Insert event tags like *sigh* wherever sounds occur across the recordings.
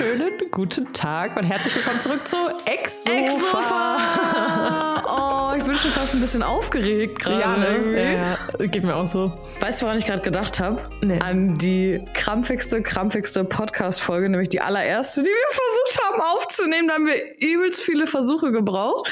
wunderschönen guten Tag und herzlich willkommen zurück zu Exofa. Exofa. Oh, ich bin schon fast ein bisschen aufgeregt gerade. Ja, ne? ja, ja, geht mir auch so. Weißt du, woran ich gerade gedacht habe? Nee. An die krampfigste, krampfigste Podcast-Folge, nämlich die allererste, die wir versucht haben aufzunehmen. Da haben wir übelst viele Versuche gebraucht,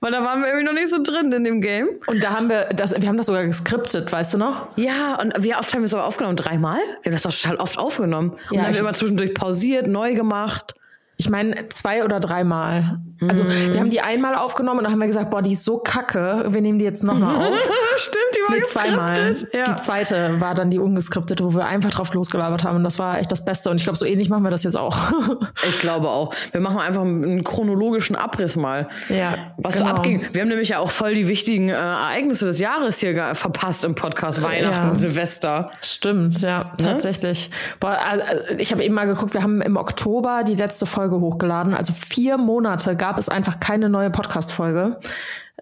weil da waren wir irgendwie noch nicht so drin in dem Game. Und da haben wir das, wir haben das sogar geskriptet, weißt du noch? Ja, und wie oft haben wir es aber aufgenommen? Dreimal? Wir haben das doch total oft aufgenommen. Und Ja, dann haben wir immer zwischendurch pausiert, neu gemacht. Ich meine, zwei oder dreimal. Also, wir haben die einmal aufgenommen und dann haben wir gesagt, boah, die ist so kacke, wir nehmen die jetzt nochmal auf. *laughs* Stimmt, die war Nee, zweimal. Ja. Die zweite war dann die ungeskriptete, wo wir einfach drauf losgelabert haben. Und das war echt das Beste. Und ich glaube, so ähnlich machen wir das jetzt auch. *laughs* Ich glaube auch. Wir machen einfach einen chronologischen Abriss mal. Ja, Was so genau. abging. Wir haben nämlich ja auch voll die wichtigen äh, Ereignisse des Jahres hier verpasst im Podcast. Weihnachten, Ja. Silvester. Stimmt, ja, tatsächlich. Boah, also ich habe eben mal geguckt, wir haben im Oktober die letzte Folge hochgeladen. Also vier Monate gab es einfach keine neue Podcast-Folge.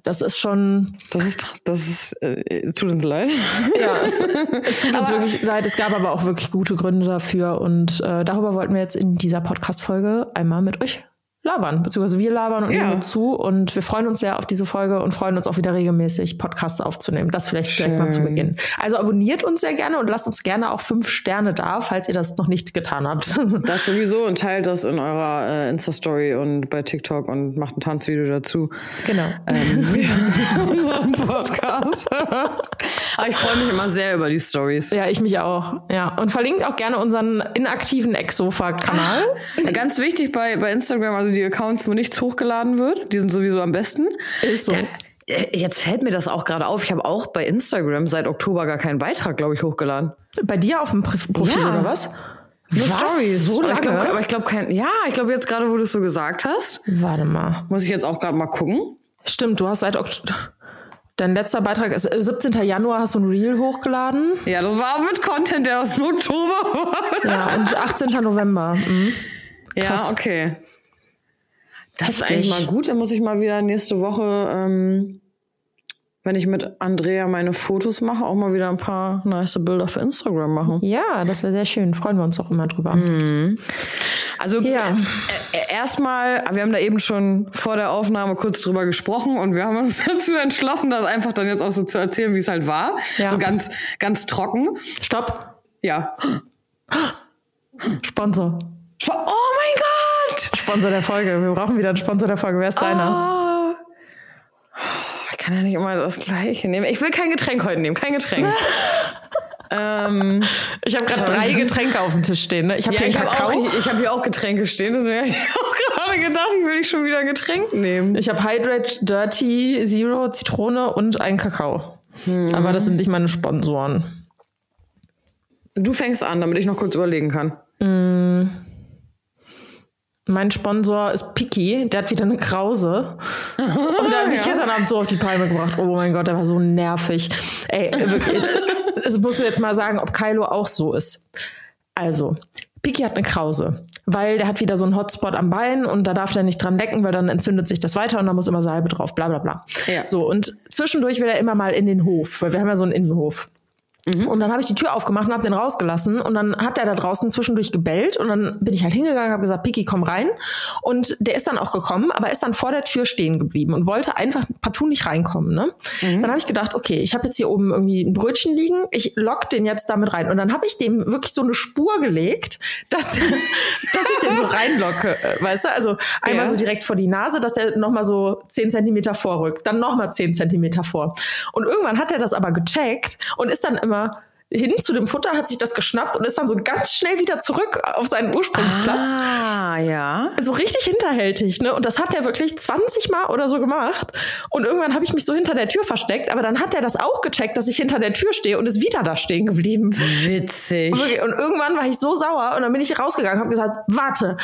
Das ist schon, Das ist, das ist, äh, tut uns leid. *laughs* ja, es, es tut uns wirklich leid. Es gab aber auch wirklich gute Gründe dafür. Und äh, darüber wollten wir jetzt in dieser Podcast-Folge einmal mit euch labern. Beziehungsweise wir labern und Ja. zu. Und wir freuen uns sehr auf diese Folge und freuen uns auch wieder regelmäßig, Podcasts aufzunehmen. Das vielleicht gleich mal zu Schön. Beginn. Also abonniert uns sehr gerne und lasst uns gerne auch fünf Sterne da, falls ihr das noch nicht getan habt. *laughs* Das sowieso und teilt das in eurer äh, Insta-Story und bei TikTok und macht ein Tanzvideo dazu. genau. Ähm, *laughs* unseren Podcast. *laughs* Aber ich freue mich immer sehr über die Stories. Ja, ich mich auch. Ja. Und verlinkt auch gerne unseren inaktiven Ex-Sofa-Kanal. Ganz wichtig bei, bei Instagram, also die Accounts, wo nichts hochgeladen wird, die sind sowieso am besten. Ist so. Da, äh, jetzt fällt mir das auch gerade auf. Ich habe auch bei Instagram seit Oktober gar keinen Beitrag, glaube ich, hochgeladen. Bei dir auf dem Profil Ja. oder was? Nur Was? Stories. So ich glaube, aber ich glaube kein. Ja, ich glaube jetzt gerade, wo du es so gesagt hast, Warte mal. muss ich jetzt auch gerade mal gucken. Stimmt, du hast seit Oktober. Dein letzter Beitrag ist äh, 17. Januar hast du ein Reel hochgeladen. Ja, das war mit Content, der aus dem Oktober *laughs* war. Ja, und 18. November. Mhm. Ja, okay. Das ist eigentlich mal gut. Dann muss ich mal wieder nächste Woche, ähm, wenn ich mit Andrea meine Fotos mache, auch mal wieder ein paar nice Bilder für Instagram machen. Ja, das wäre sehr schön. Freuen wir uns auch immer drüber. Also Ja. äh, erstmal, wir haben da eben schon vor der Aufnahme kurz drüber gesprochen und wir haben uns *laughs* dazu entschlossen, das einfach dann jetzt auch so zu erzählen, wie es halt war. Ja. So ganz, ganz trocken. Stopp. Ja. Sponsor. Oh mein Gott! Sponsor der Folge. Wir brauchen wieder einen Sponsor der Folge. Wer ist deiner? Oh. Ich kann ja nicht immer das Gleiche nehmen. Ich will kein Getränk heute nehmen, kein Getränk. *laughs* ähm, Ich habe gerade drei Getränke auf dem Tisch stehen. Ne? Ich habe ja, hier ich Kakao. auch, ich hab hier auch Getränke stehen, deswegen habe ich *laughs* auch gerade gedacht, ich will nicht schon wieder ein Getränk nehmen. Ich habe Hydrate Dirty Zero Zitrone und einen Kakao. Aber das sind nicht meine Sponsoren. Du fängst an, damit ich noch kurz überlegen kann. Mein Sponsor ist Piki, der hat wieder eine Krause. *laughs* Und der hat mich gestern Abend so auf die Palme gebracht. Oh mein Gott, der war so nervig. Ey, wirklich. Das *laughs* musst du jetzt mal sagen, ob Kylo auch so ist. Also, Piki hat eine Krause, weil der hat wieder so einen Hotspot am Bein und da darf der nicht dran lecken, weil dann entzündet sich das weiter und da muss immer Salbe drauf, bla bla bla. Ja. So, und zwischendurch will er immer mal in den Hof, weil wir haben ja so einen Innenhof. Und dann habe ich die Tür aufgemacht und habe den rausgelassen und dann hat er da draußen zwischendurch gebellt und dann bin ich halt hingegangen, habe gesagt, Piki, komm rein. Und der ist dann auch gekommen, aber ist dann vor der Tür stehen geblieben und wollte einfach partout nicht reinkommen. Ne? Dann habe ich gedacht, okay, ich habe jetzt hier oben irgendwie ein Brötchen liegen, ich lock den jetzt damit rein. Und dann habe ich dem wirklich so eine Spur gelegt, dass, *laughs* dass ich den so reinlocke, äh, weißt du? Also einmal Ja. so direkt vor die Nase, dass er nochmal so 10 Zentimeter vorrückt, dann nochmal 10 Zentimeter vor. Und irgendwann hat er das aber gecheckt und ist dann immer hin zu dem Futter, hat sich das geschnappt und ist dann so ganz schnell wieder zurück auf seinen Ursprungsplatz. Ah, ja. So richtig hinterhältig, ne? Und das hat er wirklich 20 Mal oder so gemacht. Und irgendwann habe ich mich so hinter der Tür versteckt, aber dann hat er das auch gecheckt, dass ich hinter der Tür stehe und ist wieder da stehen geblieben. Witzig. Und wirklich- Und irgendwann war ich so sauer und dann bin ich rausgegangen und habe gesagt, warte.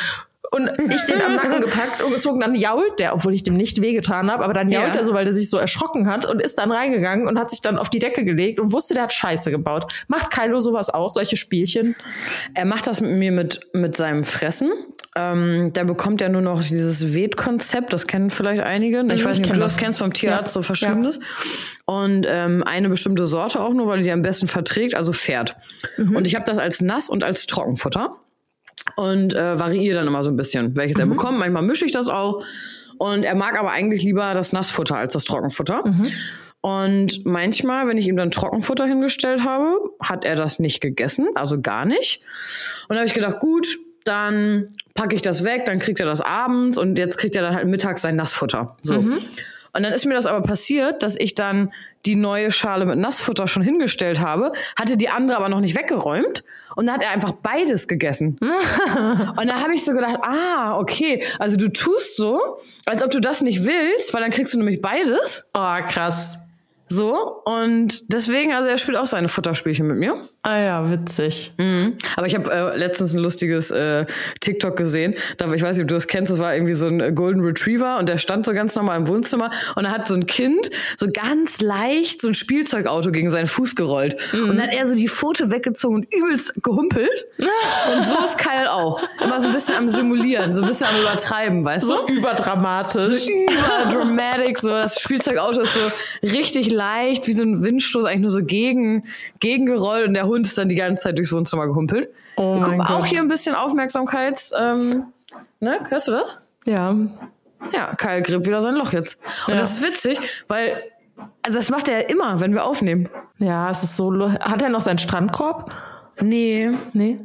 Und ich den am Nacken gepackt und gezogen, dann jault der, obwohl ich dem nicht wehgetan habe, aber dann jault Ja. er so, weil der sich so erschrocken hat und ist dann reingegangen und hat sich dann auf die Decke gelegt und wusste, der hat Scheiße gebaut. Macht Kylo sowas auch, solche Spielchen? Er macht das mit mir mit, mit seinem Fressen. Ähm, der bekommt ja nur noch dieses Weet-Konzept, das kennen vielleicht einige. Ich Mhm, weiß ich nicht, ob du das kennst vom Tierarzt, Ja. so verschiedenes. Und ähm, eine bestimmte Sorte auch nur, weil die am besten verträgt, also Pferd. Mhm. Und ich habe das als Nass- und als Trockenfutter. Und äh, variiere dann immer so ein bisschen, welches er bekommt. Manchmal mische ich das auch. Und er mag aber eigentlich lieber das Nassfutter als das Trockenfutter. Und manchmal, wenn ich ihm dann Trockenfutter hingestellt habe, hat er das nicht gegessen, also gar nicht. Und da habe ich gedacht, gut, dann packe ich das weg, dann kriegt er das abends und jetzt kriegt er dann halt mittags sein Nassfutter. So. Und dann ist mir das aber passiert, dass ich dann die neue Schale mit Nassfutter schon hingestellt habe, hatte die andere aber noch nicht weggeräumt und dann hat er einfach beides gegessen. *laughs* und da habe ich so gedacht, ah, okay, also du tust so, als ob du das nicht willst, weil dann kriegst du nämlich beides. Oh, krass. So, und deswegen, also er spielt auch seine Futterspielchen mit mir. Ah ja, witzig. Mhm. Aber ich habe äh, letztens ein lustiges äh, TikTok gesehen. Da, ich weiß nicht, ob du das kennst, das war irgendwie so ein Golden Retriever und der stand so ganz normal im Wohnzimmer und da hat so ein Kind so ganz leicht so ein Spielzeugauto gegen seinen Fuß gerollt. Und dann hat er so die Pfote weggezogen und übelst gehumpelt. *laughs* und so ist Kyle auch. Immer so ein bisschen am Simulieren, so ein bisschen am Übertreiben, weißt So du? überdramatisch. So überdramatic, so das Spielzeugauto ist so richtig leicht, wie so ein Windstoß, eigentlich nur so gegen, gegengerollt und der Hund ist dann die ganze Zeit durchs Wohnzimmer gehumpelt. Oh Guck, auch Gott. hier ein bisschen Aufmerksamkeits, ähm, ne, hörst du das? ja. Ja, Kyle gräbt wieder sein Loch jetzt. Und Ja. das ist witzig, weil, also das macht er ja immer, wenn wir aufnehmen. Ja, es ist so. Hat er noch seinen Strandkorb? Nee. Nee.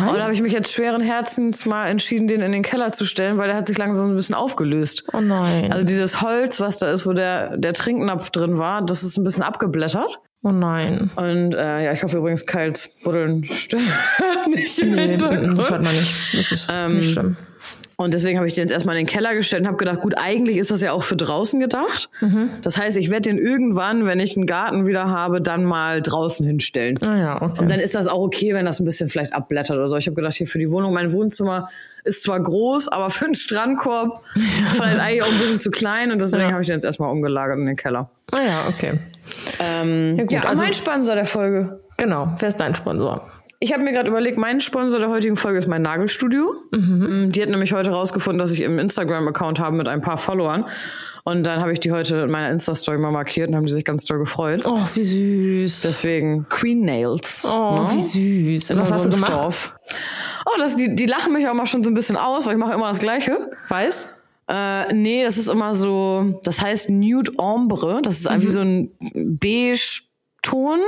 Aber da habe ich mich jetzt schweren Herzens mal entschieden, den in den Keller zu stellen, weil der hat sich langsam ein bisschen aufgelöst. Oh nein. Also dieses Holz, was da ist, wo der, der Trinknapf drin war, das ist ein bisschen abgeblättert. oh nein. Und äh, ja, ich hoffe übrigens, Kyles Buddeln stört *laughs* nicht im Nee, Hintergrund. das hört man nicht. Das ist Ähm, nicht schlimm. Und deswegen habe ich den jetzt erstmal in den Keller gestellt und habe gedacht, gut, eigentlich ist das ja auch für draußen gedacht. Mhm. Das heißt, ich werde den irgendwann, wenn ich einen Garten wieder habe, dann mal draußen hinstellen. Ah ja, okay. Und dann ist das auch okay, wenn das ein bisschen vielleicht abblättert oder so. Ich habe gedacht, hier für die Wohnung, mein Wohnzimmer ist zwar groß, aber für einen Strandkorb *laughs* vielleicht eigentlich auch ein bisschen zu klein und deswegen Ja. habe ich den jetzt erstmal umgelagert in den Keller. ah ja, okay. Ähm, Ja, gut, ja, also- mein Sponsor der Folge. Genau. Wer ist dein Sponsor? Ich habe mir gerade überlegt, mein Sponsor der heutigen Folge ist mein Nagelstudio. Mm, Die hat nämlich heute rausgefunden, dass ich im Instagram-Account habe mit ein paar Followern. Und dann habe ich die heute in meiner Insta-Story mal markiert und haben die sich ganz doll gefreut. Oh, wie süß. Deswegen Queen Nails. oh, ne? wie süß. Und was hast du gemacht? Dorf. Oh, das, die, die lachen mich auch mal schon so ein bisschen aus, weil ich mache immer das Gleiche. Weiß? Äh, nee, das ist immer so, das heißt Nude Ombre. Das ist einfach so ein Beige-Ton.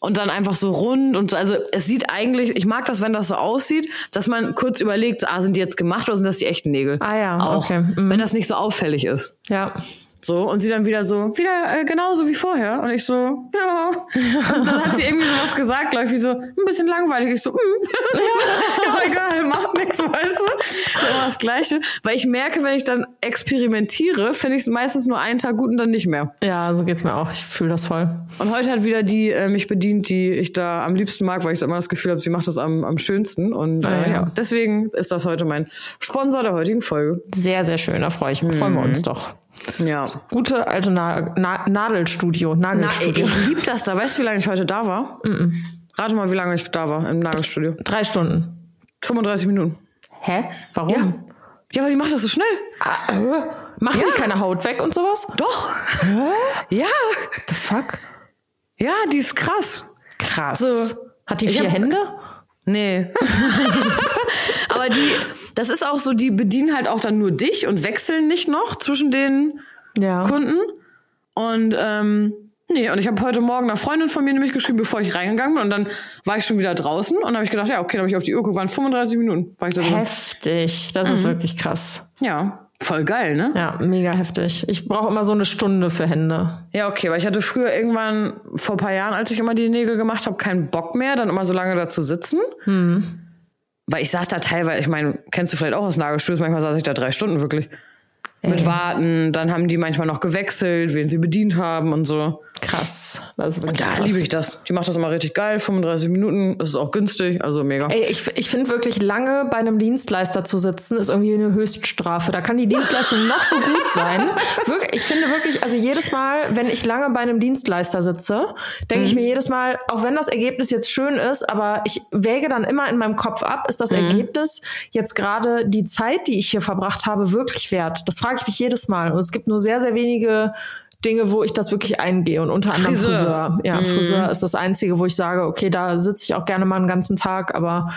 Und dann einfach so rund und so. Also es sieht eigentlich, ich mag das, wenn das so aussieht, dass man kurz überlegt, ah, sind die jetzt gemacht oder sind das die echten Nägel? Ah ja, Auch, okay. Mhm. wenn das nicht so auffällig ist. Ja. So, und sie dann wieder so, wieder äh, genauso wie vorher. Und ich so, ja. Und dann hat sie irgendwie sowas gesagt, glaube ich, wie so, ein bisschen langweilig. Ich so, mm. *laughs* ja, egal, macht nichts, weißt du? So immer das Gleiche. Weil ich merke, wenn ich dann experimentiere, finde ich es meistens nur einen Tag gut und dann nicht mehr. Ja, so geht's mir auch. Ich fühle das voll. Und heute hat wieder die äh, mich bedient, die ich da am liebsten mag, weil ich da immer das Gefühl habe, sie macht das am, am schönsten. Und äh, Ah, ja. ja. deswegen ist das heute mein Sponsor der heutigen Folge. Sehr, sehr schön. Da freue ich mich. Freuen wir uns doch. Ja. Gute alte Na Na Nadelstudio. Na, Nagelstudio. ich liebe das da. Weißt du, wie lange ich heute da war? Rate mal, wie lange ich da war im Nagelstudio. Drei Stunden. 35 Minuten. Hä? Warum? Ja. Ja, weil die macht das so schnell. Ah, äh, machen die keine Haut weg und sowas? Doch. Ja. The fuck? Ja, die ist krass. Krass. So. Hat die vier hab- Hände? Nee. *laughs* Aber die, das ist auch so, die bedienen halt auch dann nur dich und wechseln nicht noch zwischen den Ja. Kunden. Und ähm, nee, und ich habe heute Morgen einer Freundin von mir nämlich geschrieben, bevor ich reingegangen bin. Und dann war ich schon wieder draußen und habe ich gedacht, ja, okay, dann habe ich auf die Uhr geguckt, waren 35 Minuten. War ich da drin. Heftig. Das ist wirklich krass. Ja, voll geil, ne? Ja, mega heftig. Ich brauche immer so eine Stunde für Hände. Ja, okay, weil ich hatte früher irgendwann, vor ein paar Jahren, als ich immer die Nägel gemacht habe, keinen Bock mehr, dann immer so lange da zu sitzen. Weil ich saß da teilweise, ich meine, kennst du vielleicht auch aus Nagelstudios, manchmal saß ich da drei Stunden wirklich. Mit Warten, dann haben die manchmal noch gewechselt, wen sie bedient haben und so. Krass. Das wirklich Da krass. liebe ich das. Die macht das immer richtig geil, 35 Minuten, es ist auch günstig, also mega. Ey, ich, ich finde wirklich, lange bei einem Dienstleister zu sitzen, ist irgendwie eine Höchststrafe. Da kann die Dienstleistung noch so gut sein. *laughs* Wirklich, ich finde wirklich, also jedes Mal, wenn ich lange bei einem Dienstleister sitze, denke ich mir jedes Mal, auch wenn das Ergebnis jetzt schön ist, aber ich wäge dann immer in meinem Kopf ab, ist das Ergebnis jetzt gerade die Zeit, die ich hier verbracht habe, wirklich wert? Das frage ich mich jedes Mal. Und es gibt nur sehr, sehr wenige Dinge, wo ich das wirklich eingehe und unter anderem Friseur. Friseur. Ja, Mhm. Friseur ist das Einzige, wo ich sage, okay, da sitze ich auch gerne mal einen ganzen Tag, aber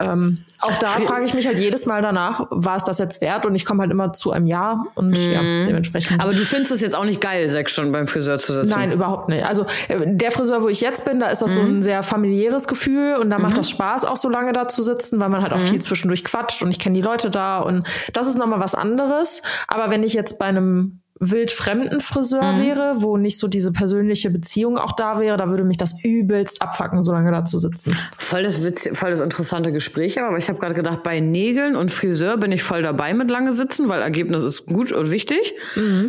ähm, auch da frage ich mich halt jedes Mal danach, war es das jetzt wert? Und ich komme halt immer zu einem Ja und ja, dementsprechend. Mhm. Aber du findest es jetzt auch nicht geil, sechs Stunden beim Friseur zu sitzen. Nein, überhaupt nicht. Also äh, der Friseur, wo ich jetzt bin, da ist das so Mhm. ein sehr familiäres Gefühl und da macht das Spaß, auch so lange da zu sitzen, weil man halt auch Mhm. viel zwischendurch quatscht und ich kenne die Leute da und das ist nochmal was anderes. Aber wenn ich jetzt bei einem wildfremden Friseur Mhm. wäre, wo nicht so diese persönliche Beziehung auch da wäre, da würde mich das übelst abfacken, so lange da zu sitzen. Voll das, Witz, voll das interessante Gespräch, aber ich habe gerade gedacht, bei Nägeln und Friseur bin ich voll dabei mit lange sitzen, weil Ergebnis ist gut und wichtig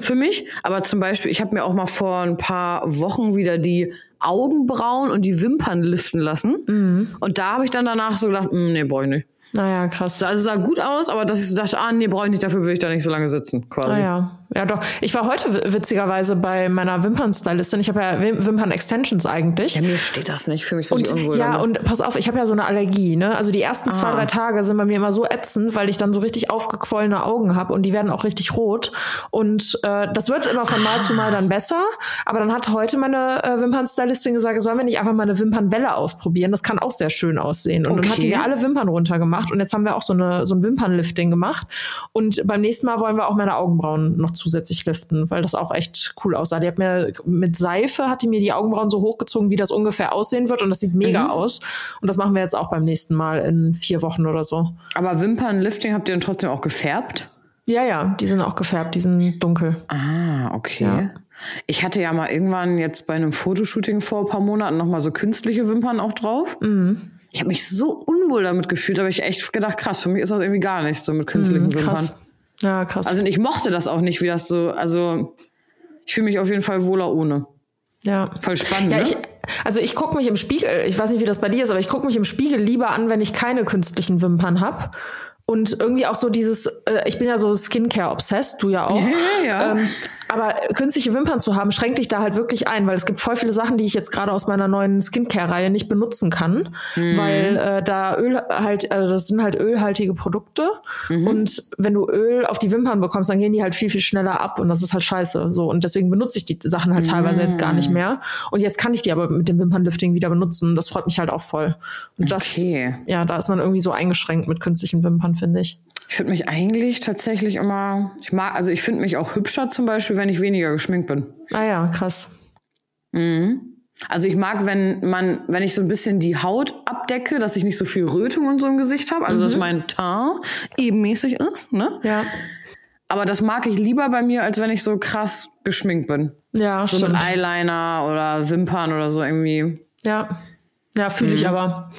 für mich. Aber zum Beispiel, ich habe mir auch mal vor ein paar Wochen wieder die Augenbrauen und die Wimpern liften lassen. Und da habe ich dann danach so gedacht, "Mm, nee, brauche ich nicht. Naja, krass. Also sah gut aus, aber dass ich so dachte, ah, nee, brauche ich nicht, dafür will ich da nicht so lange sitzen, quasi. Ah, ja. doch. Ich war heute wi- witzigerweise bei meiner Wimpernstylistin. Ich habe ja Wim- Wimpern-Extensions eigentlich. Ja, mir steht das nicht, für mich Und unwohl. ja, und pass auf, ich habe ja so eine Allergie, ne? Also die ersten zwei, Ah. drei Tage sind bei mir immer so ätzend, weil ich dann so richtig aufgequollene Augen habe und die werden auch richtig rot. Und äh, das wird immer von Mal zu Mal dann besser. Aber dann hat heute meine äh, Wimpernstylistin gesagt, sollen wir nicht einfach mal eine Wimpernwelle ausprobieren? Das kann auch sehr schön aussehen. Und dann hat die Okay. mir alle Wimpern runtergemacht und jetzt haben wir auch so, eine, so ein Wimpernlifting gemacht. Und beim nächsten Mal wollen wir auch meine Augenbrauen noch zusätzlich liften, weil das auch echt cool aussah. Die hat mir mit Seife hat die mir die Augenbrauen so hochgezogen, wie das ungefähr aussehen wird und das sieht mega Mhm. aus. Und das machen wir jetzt auch beim nächsten Mal in vier Wochen oder so. Aber Wimpernlifting habt ihr dann trotzdem auch gefärbt? Ja, ja, die sind auch gefärbt, die sind dunkel. Ah, okay. Ja. Ich hatte ja mal irgendwann jetzt bei einem Fotoshooting vor ein paar Monaten noch mal so künstliche Wimpern auch drauf. Mhm. Ich habe mich so unwohl damit gefühlt, habe ich echt gedacht, krass, für mich ist das irgendwie gar nicht so mit künstlichen Wimpern. Mhm, Krass. Ja, krass. Also ich mochte das auch nicht, wie das so, also ich fühle mich auf jeden Fall wohler ohne. ja. Voll spannend, Ja, ne? ich, also ich gucke mich im Spiegel, ich weiß nicht, wie das bei dir ist, aber ich gucke mich im Spiegel lieber an, wenn ich keine künstlichen Wimpern habe. Und irgendwie auch so dieses, äh, ich bin ja so Skincare-obsessed, du ja auch. Ja, ja. Ähm, aber künstliche Wimpern zu haben, schränkt dich da halt wirklich ein, weil es gibt voll viele Sachen, die ich jetzt gerade aus meiner neuen Skincare-Reihe nicht benutzen kann, Mhm. weil äh, da Öl halt, also das sind halt ölhaltige Produkte Mhm. und wenn du Öl auf die Wimpern bekommst, dann gehen die halt viel, viel schneller ab und das ist halt scheiße. So und deswegen benutze ich die Sachen halt teilweise jetzt gar Mhm. nicht mehr und jetzt kann ich die aber mit dem Wimpernlifting wieder benutzen. Das freut mich halt auch voll. Und das, Okay. ja, da ist man irgendwie so eingeschränkt mit künstlichen Wimpern, finde ich. Ich finde mich eigentlich tatsächlich immer, ich mag, also ich finde mich auch hübscher zum Beispiel, wenn ich weniger geschminkt bin. Ah ja, krass. Also ich mag, wenn man, wenn ich so ein bisschen die Haut abdecke, dass ich nicht so viel Rötung und so im Gesicht habe, also dass mein Teint ebenmäßig ist, ne? Ja. Aber das mag ich lieber bei mir, als wenn ich so krass geschminkt bin. Ja, So stimmt. mit Eyeliner oder Wimpern oder so irgendwie. Ja. Ja, fühle Mhm. ich aber.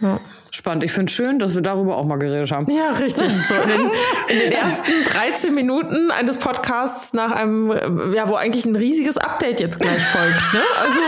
Ja. Spannend. Ich finde schön, dass wir darüber auch mal geredet haben. Ja, richtig. So in, den, in den *laughs* ersten 13 Minuten eines Podcasts nach einem, ja, wo eigentlich ein riesiges Update jetzt gleich folgt. Ne? Also,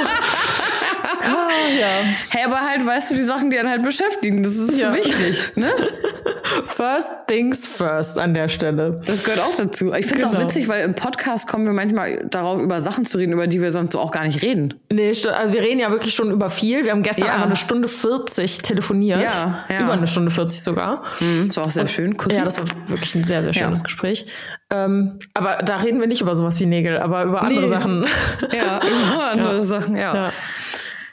ah, ja. Hey, aber halt, weißt du, die Sachen, die einen halt beschäftigen, das ist Ja. wichtig, ne? *laughs* First things first an der Stelle. Das gehört auch dazu. Ich finde es auch Genau. witzig, weil im Podcast kommen wir manchmal darauf, über Sachen zu reden, über die wir sonst so auch gar nicht reden. Nee, also wir reden ja wirklich schon über viel. Wir haben gestern Ja. einfach eine Stunde 40 telefoniert. Ja, ja. Über eine Stunde 40 sogar. Das war auch sehr schön. Kussen. Ja, das war wirklich ein sehr, sehr schönes. Gespräch. Ähm, aber da reden wir nicht über sowas wie Nägel, aber über andere Nee. Sachen. ja, immer andere Sachen, ja. *laughs*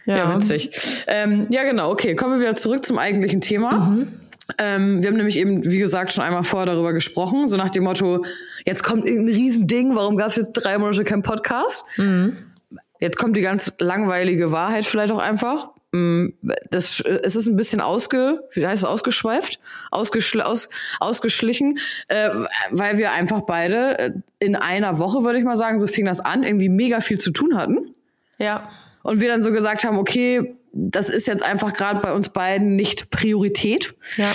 Ja. Ja, witzig. Ähm, ja, genau, okay. Kommen wir wieder zurück zum eigentlichen Thema. Ähm, wir haben nämlich eben, wie gesagt, schon einmal vorher darüber gesprochen, so nach dem Motto, jetzt kommt irgendein Riesending, warum gab es jetzt drei Monate keinen Podcast? Jetzt kommt die ganz langweilige Wahrheit vielleicht auch einfach. Mm, Das, es ist ein bisschen ausge, wie heißt es, ausgeschweift, ausgeschl aus, ausgeschlichen, äh, weil wir einfach beide äh, in einer Woche, würde ich mal sagen, so fing das an, irgendwie mega viel zu tun hatten. Ja. Und wir dann so gesagt haben, okay, das ist jetzt einfach gerade bei uns beiden nicht Priorität. Ja.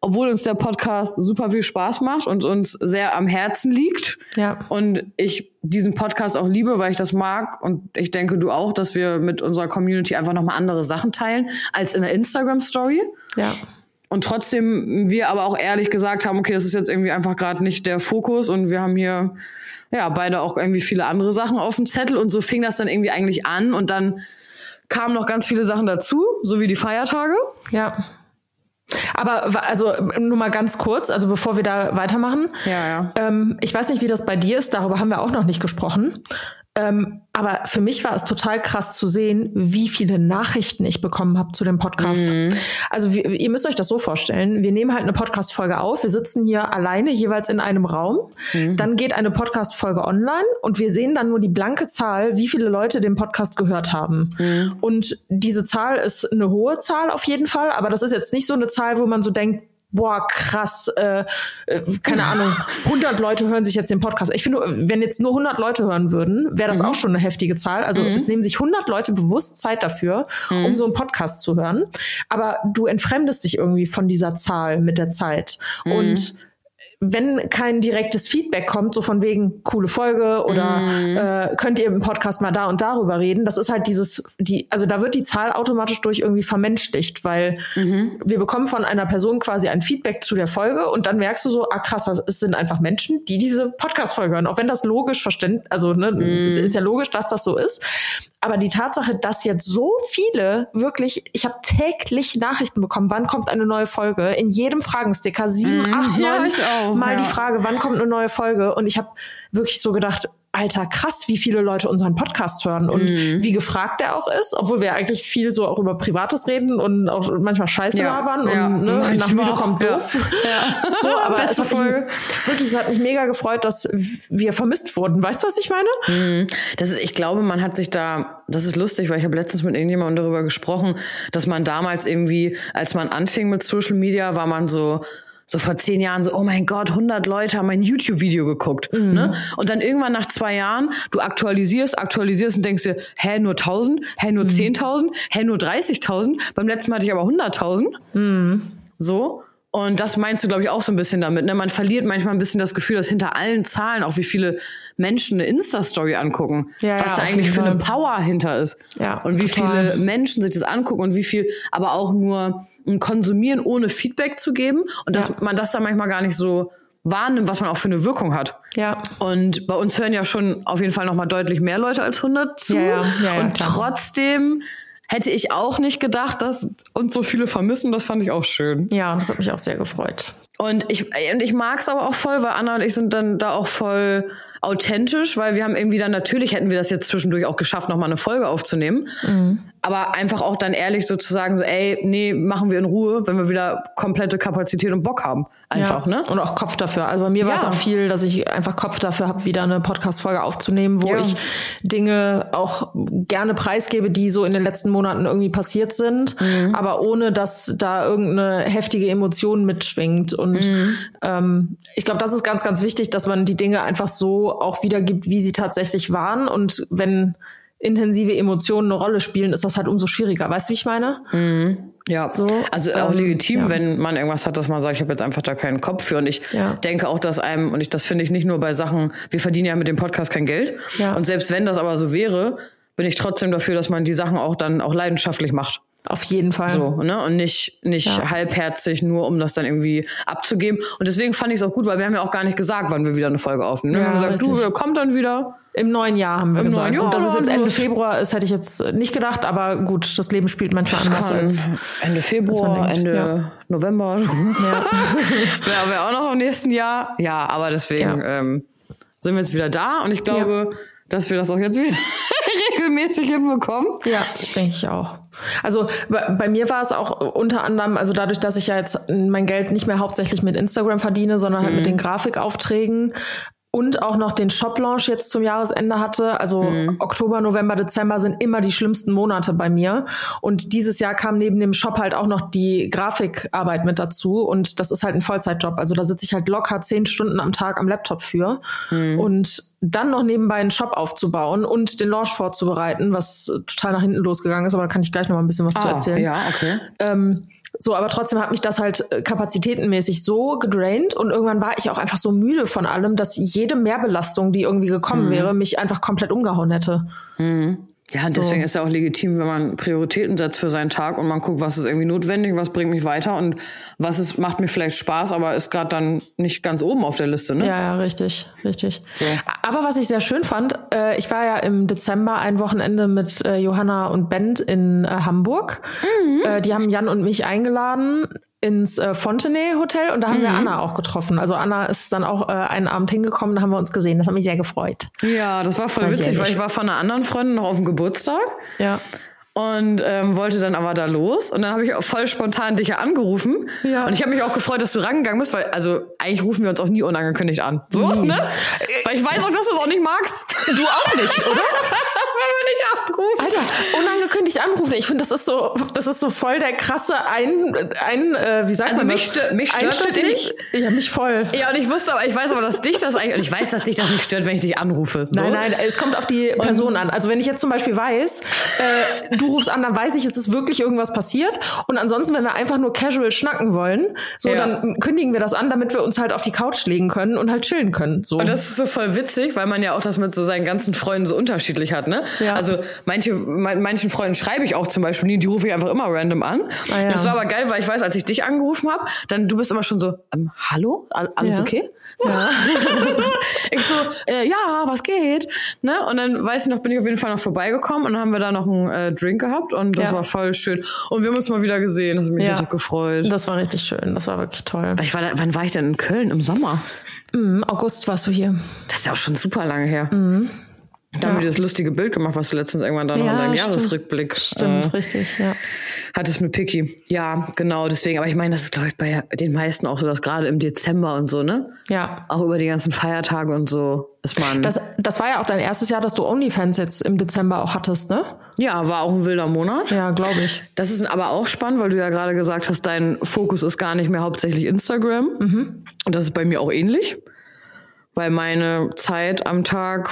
Obwohl uns der Podcast super viel Spaß macht und uns sehr am Herzen liegt. Ja. Und ich diesen Podcast auch liebe, weil ich das mag. Und ich denke, du auch, dass wir mit unserer Community einfach nochmal andere Sachen teilen als in der Instagram-Story. Ja. Und trotzdem wir aber auch ehrlich gesagt haben, okay, das ist jetzt irgendwie einfach gerade nicht der Fokus und wir haben hier ja beide auch irgendwie viele andere Sachen auf dem Zettel und so fing das dann irgendwie eigentlich an und dann kamen noch ganz viele Sachen dazu, so wie die Feiertage. Ja. Aber also nur mal ganz kurz, also bevor wir da weitermachen. Ja, ja. Ähm, ich weiß nicht, wie das bei dir ist, darüber haben wir auch noch nicht gesprochen. Ähm, aber für mich war es total krass zu sehen, wie viele Nachrichten ich bekommen habe zu dem Podcast. Mhm. Also wir, ihr müsst euch das so vorstellen, wir nehmen halt eine Podcast-Folge auf, wir sitzen hier alleine jeweils in einem Raum, mhm. dann geht eine Podcast-Folge online und wir sehen dann nur die blanke Zahl, wie viele Leute den Podcast gehört haben. Mhm. Und diese Zahl ist eine hohe Zahl auf jeden Fall, aber das ist jetzt nicht so eine Zahl, wo man so denkt, boah, krass, äh, äh keine *laughs* Ahnung, 100 Leute hören sich jetzt den Podcast. Ich finde, wenn jetzt nur 100 Leute hören würden, wäre das mhm. auch schon eine heftige Zahl. Also mhm. es nehmen sich 100 Leute bewusst Zeit dafür, mhm. um so einen Podcast zu hören. Aber du entfremdest dich irgendwie von dieser Zahl mit der Zeit. Und wenn kein direktes Feedback kommt, so von wegen coole Folge oder mm. äh, könnt ihr im Podcast mal da und darüber reden, das ist halt dieses, die, also da wird die Zahl automatisch durch irgendwie vermenschlicht, weil mhm. wir bekommen von einer Person quasi ein Feedback zu der Folge und dann merkst du so, ah krass, es sind einfach Menschen, die diese Podcast-Folge hören, auch wenn das logisch verständlich, also ne, mm. ist ja logisch, dass das so ist. Aber die Tatsache, dass jetzt so viele wirklich, ich habe täglich Nachrichten bekommen, wann kommt eine neue Folge, in jedem Fragensticker, sieben, mm. acht, neun, ja, mal ja. die Frage, wann kommt eine neue Folge? Und ich habe wirklich so gedacht, Alter, krass, wie viele Leute unseren Podcast hören und mm. wie gefragt er auch ist, obwohl wir eigentlich viel so auch über Privates reden und auch manchmal Scheiße ja, labern ja, und ne, nach müde kommt doof. *laughs* Ja. So, aber es hat mich, wirklich, es hat mich mega gefreut, dass wir vermisst wurden. Weißt du, was ich meine? Mm. Das ist, ich glaube, man hat sich da, das ist lustig, weil ich habe letztens mit irgendjemandem darüber gesprochen, dass man damals irgendwie, als man anfing mit Social Media, war man so, so vor zehn Jahren so, oh mein Gott, 100 Leute haben mein YouTube-Video geguckt. Mhm. Ne? Und dann irgendwann nach zwei Jahren, du aktualisierst, aktualisierst und denkst dir, hä, nur 1000? Hä, nur mhm. 10.000? Hä, nur 30.000? Beim letzten Mal hatte ich aber 100.000. Mhm. So. Und das meinst du, glaube ich, auch so ein bisschen damit. Ne? Man verliert manchmal ein bisschen das Gefühl, dass hinter allen Zahlen auch wie viele Menschen eine Insta-Story angucken. Ja, was ja, da eigentlich für eine Power hinter ist. Ja, und wie total. viele Menschen sich das angucken und wie viel aber auch nur ein Konsumieren ohne Feedback zu geben. Und dass ja. man das dann manchmal gar nicht so wahrnimmt, was man auch für eine Wirkung hat. Ja. Und bei uns hören ja schon auf jeden Fall noch mal deutlich mehr Leute als 100 zu. Ja, ja. Ja, und trotzdem Hätte ich auch nicht gedacht, dass uns so viele vermissen. Das fand ich auch schön. Ja, das hat mich auch sehr gefreut. Und ich, und ich mag es aber auch voll, weil Anna und ich sind dann da auch voll authentisch, weil wir haben irgendwie dann natürlich hätten wir das jetzt zwischendurch auch geschafft, nochmal eine Folge aufzunehmen. Mhm aber einfach auch dann ehrlich sozusagen so, ey, nee, machen wir in Ruhe, wenn wir wieder komplette Kapazität und Bock haben. Einfach, ja. ne? Und auch Kopf dafür. Also bei mir ja. war es auch viel, dass ich einfach Kopf dafür habe, wieder eine Podcast-Folge aufzunehmen, wo ja. ich Dinge auch gerne preisgebe, die so in den letzten Monaten irgendwie passiert sind, mhm. aber ohne, dass da irgendeine heftige Emotion mitschwingt. Und mhm. ähm, ich glaube, das ist ganz, ganz wichtig, dass man die Dinge einfach so auch wiedergibt, wie sie tatsächlich waren. Und wenn intensive Emotionen eine Rolle spielen, ist das halt umso schwieriger. Weißt du, wie ich meine? Mhm. Ja, so, also auch ähm, legitim, ja. wenn man irgendwas hat, dass man sagt, ich habe jetzt einfach da keinen Kopf für. Und ich ja. denke auch, dass einem, und ich, das finde ich nicht nur bei Sachen, wir verdienen ja mit dem Podcast kein Geld. Ja. Und selbst wenn das aber so wäre, bin ich trotzdem dafür, dass man die Sachen auch dann auch leidenschaftlich macht. Auf jeden Fall. So, ne? Und nicht, nicht ja. halbherzig, nur um das dann irgendwie abzugeben. Und deswegen fand ich es auch gut, weil wir haben ja auch gar nicht gesagt, wann wir wieder eine Folge aufnehmen. Ja, wir haben gesagt, richtig. du, kommt dann wieder. Im neuen Jahr haben wir Im gesagt. Jahr, und dass es jetzt Ende Februar ist, hätte ich jetzt nicht gedacht, aber gut, das Leben spielt manchmal anders als Ende Februar, Ende ja. November. Ja. *laughs* Wäre wär auch noch im nächsten Jahr. Ja, aber deswegen ähm, sind wir jetzt wieder da und ich glaube, dass wir das auch jetzt wieder *laughs* regelmäßig hinbekommen. Ja, denke ich auch. Also bei mir war es auch unter anderem, also dadurch, dass ich ja jetzt mein Geld nicht mehr hauptsächlich mit Instagram verdiene, sondern halt mhm. mit den Grafikaufträgen, und auch noch den Shop-Launch jetzt zum Jahresende hatte. Also mhm. Oktober, November, Dezember sind immer die schlimmsten Monate bei mir. Und dieses Jahr kam neben dem Shop halt auch noch die Grafikarbeit mit dazu. Und das ist halt ein Vollzeitjob. Also da sitze ich halt locker zehn Stunden am Tag am Laptop für. Mhm. Und dann noch nebenbei einen Shop aufzubauen und den Launch vorzubereiten, was total nach hinten losgegangen ist, aber da kann ich gleich noch mal ein bisschen was ah, zu erzählen. Ja, okay. Ähm, so, aber trotzdem hat mich das halt äh, kapazitätenmäßig so gedraint und irgendwann war ich auch einfach so müde von allem, dass jede Mehrbelastung, die irgendwie gekommen mhm. wäre, mich einfach komplett umgehauen hätte. Mhm. Ja, und deswegen so. ist ja auch legitim, wenn man Prioritäten setzt für seinen Tag und man guckt, was ist irgendwie notwendig, was bringt mich weiter und was ist, macht mir vielleicht Spaß, aber ist gerade dann nicht ganz oben auf der Liste, ne? Ja, ja, richtig, richtig. So. Aber was ich sehr schön fand, äh, ich war ja im Dezember ein Wochenende mit äh, Johanna und Bent in äh, Hamburg. Mhm. Äh, die haben Jan und mich eingeladen ins äh, Fontenay Hotel und da haben wir Anna auch getroffen. Also Anna ist dann auch äh, einen Abend hingekommen, da haben wir uns gesehen. Das hat mich sehr gefreut. Ja, das war voll witzig, weil ich war von einer anderen Freundin noch auf dem Geburtstag Ja. Und ähm, wollte dann aber da los. Und dann habe ich auch voll spontan dich ja angerufen. Ja. Und ich habe mich auch gefreut, dass du rangegangen bist, weil also eigentlich rufen wir uns auch nie unangekündigt an. So, ne? Weil ich weiß auch, dass du es auch nicht magst. Du auch nicht, oder? *laughs* Wenn wir nicht anrufen. Alter, unangekündigt anrufen. Ich finde, das ist so, das ist so voll der krasse ein, ein äh, wie sagt Also man mich das? stö- mich stört das nicht. Ja, mich voll. Ja, und ich wusste aber, ich weiß aber, dass dich das eigentlich, und ich weiß, dass dich das nicht stört, wenn ich dich anrufe. So. Nein, nein, es kommt auf die Person an. Also wenn ich jetzt zum Beispiel weiß, äh, du rufst an, dann weiß ich, es ist wirklich irgendwas passiert. Und ansonsten, wenn wir einfach nur casual schnacken wollen, so Ja. dann kündigen wir das an, damit wir uns halt auf die Couch legen können und halt chillen können. So. Und das ist so voll witzig, weil man ja auch das mit so seinen ganzen Freunden so unterschiedlich hat, ne? Ja. Also manche, man, manchen Freunden schreibe ich auch zum Beispiel nie, die rufe ich einfach immer random an. Ah, ja. Das war aber geil, weil ich weiß, als ich dich angerufen habe, dann du bist immer schon so, ähm, hallo, All- alles okay? Ja. *laughs* ich so, äh, ja, was geht? Ne? Und dann weiß ich noch, bin ich auf jeden Fall noch vorbeigekommen und dann haben wir da noch einen äh, Drink gehabt und das Ja. war voll schön. Und wir haben uns mal wieder gesehen, das hat mich Ja. richtig gefreut. Das war richtig schön. Das war wirklich toll. Ich war da, wann war ich denn in Köln? Im Sommer? Im August warst du hier. Das ist ja auch schon super lange her. Da haben wir das lustige Bild gemacht, was du letztens irgendwann da noch Ja, in deinem stimmt. Jahresrückblick Stimmt, äh, richtig, ja. hattest mit Picky. Ja, genau, deswegen. Aber ich meine, das ist, glaube ich, bei den meisten auch so, dass gerade im Dezember und so, ne? Ja. Auch über die ganzen Feiertage und so ist man. Das, das war ja auch dein erstes Jahr, dass du OnlyFans jetzt im Dezember auch hattest, ne? ja, war auch ein wilder Monat. Ja, glaube ich. Das ist aber auch spannend, weil du ja gerade gesagt hast, dein Fokus ist gar nicht mehr hauptsächlich Instagram. Und das ist bei mir auch ähnlich. Weil meine Zeit am Tag,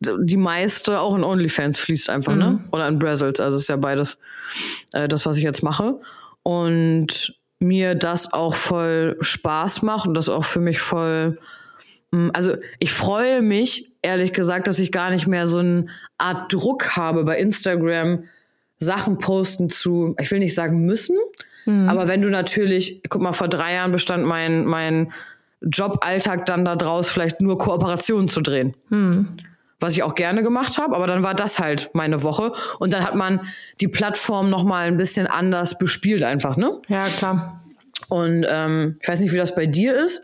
die meiste auch in OnlyFans fließt einfach, ne? Oder in Brazzles. Also ist ja beides äh, das, was ich jetzt mache. Und mir das auch voll Spaß macht und das auch für mich voll Mm, also ich freue mich, ehrlich gesagt, dass ich gar nicht mehr so eine Art Druck habe bei Instagram, Sachen posten zu, ich will nicht sagen müssen, aber wenn du natürlich, guck mal, vor drei Jahren bestand mein, mein Joballtag dann da draus, vielleicht nur Kooperationen zu drehen. Was ich auch gerne gemacht habe, aber dann war das halt meine Woche. Und dann hat man die Plattform noch mal ein bisschen anders bespielt einfach, ne? Ja, klar. Und ähm, ich weiß nicht, wie das bei dir ist.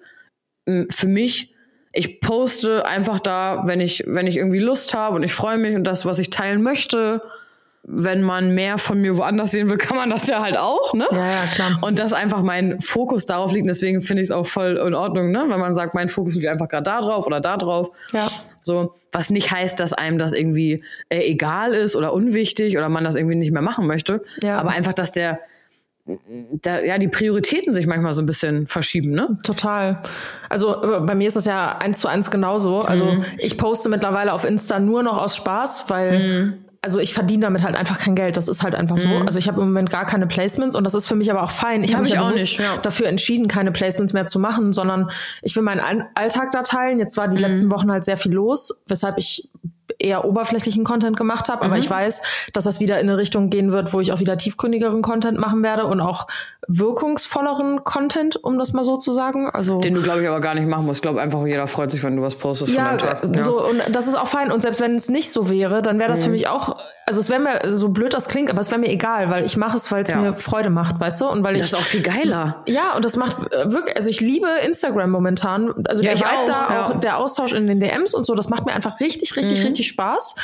Für mich, ich poste einfach da, wenn ich, wenn ich irgendwie Lust habe und ich freue mich und das, was ich teilen möchte. Wenn man mehr von mir woanders sehen will, *laughs* kann man das ja halt auch, ne? Ja, ja, klar. Und dass einfach mein Fokus darauf liegt, deswegen finde ich es auch voll in Ordnung, ne? Wenn man sagt, mein Fokus liegt einfach gerade da drauf oder da drauf. Ja. So, was nicht heißt, dass einem das irgendwie äh, egal ist oder unwichtig oder man das irgendwie nicht mehr machen möchte. Ja. Aber einfach, dass der, da, ja, die Prioritäten sich manchmal so ein bisschen verschieben, ne? Total. Also äh, bei mir ist das ja eins zu eins genauso. Also Mhm. ich poste mittlerweile auf Insta nur noch aus Spaß, weil Mhm. Also ich verdiene damit halt einfach kein Geld. Das ist halt einfach so. Also ich habe im Moment gar keine Placements und das ist für mich aber auch fein. Ich Hab habe mich ich auch nicht, ja. dafür entschieden, keine Placements mehr zu machen, sondern ich will meinen All- Alltag da teilen. Jetzt Mhm. war die letzten Wochen halt sehr viel los, weshalb ich eher oberflächlichen Content gemacht habe, aber Mhm. ich weiß, dass das wieder in eine Richtung gehen wird, wo ich auch wieder tiefgründigeren Content machen werde und auch wirkungsvolleren Content, um das mal so zu sagen. Also Den du, glaube ich, aber gar nicht machen musst. Ich glaube einfach, jeder freut sich, wenn du was postest ja, äh, so und das ist auch fein. Und selbst wenn es nicht so wäre, dann wäre das Mhm. für mich auch, also es wäre mir so blöd das klingt, aber es wäre mir egal, weil ich mache es, weil es Ja. mir Freude macht, weißt du? Und weil ich Das ist auch viel geiler. ja, und das macht äh, wirklich, also ich liebe Instagram momentan. Also Ja, der ich Vibe auch, da, ja. auch der Austausch in den DMs und so, das macht mir einfach richtig, richtig, Mhm. richtig Spaß.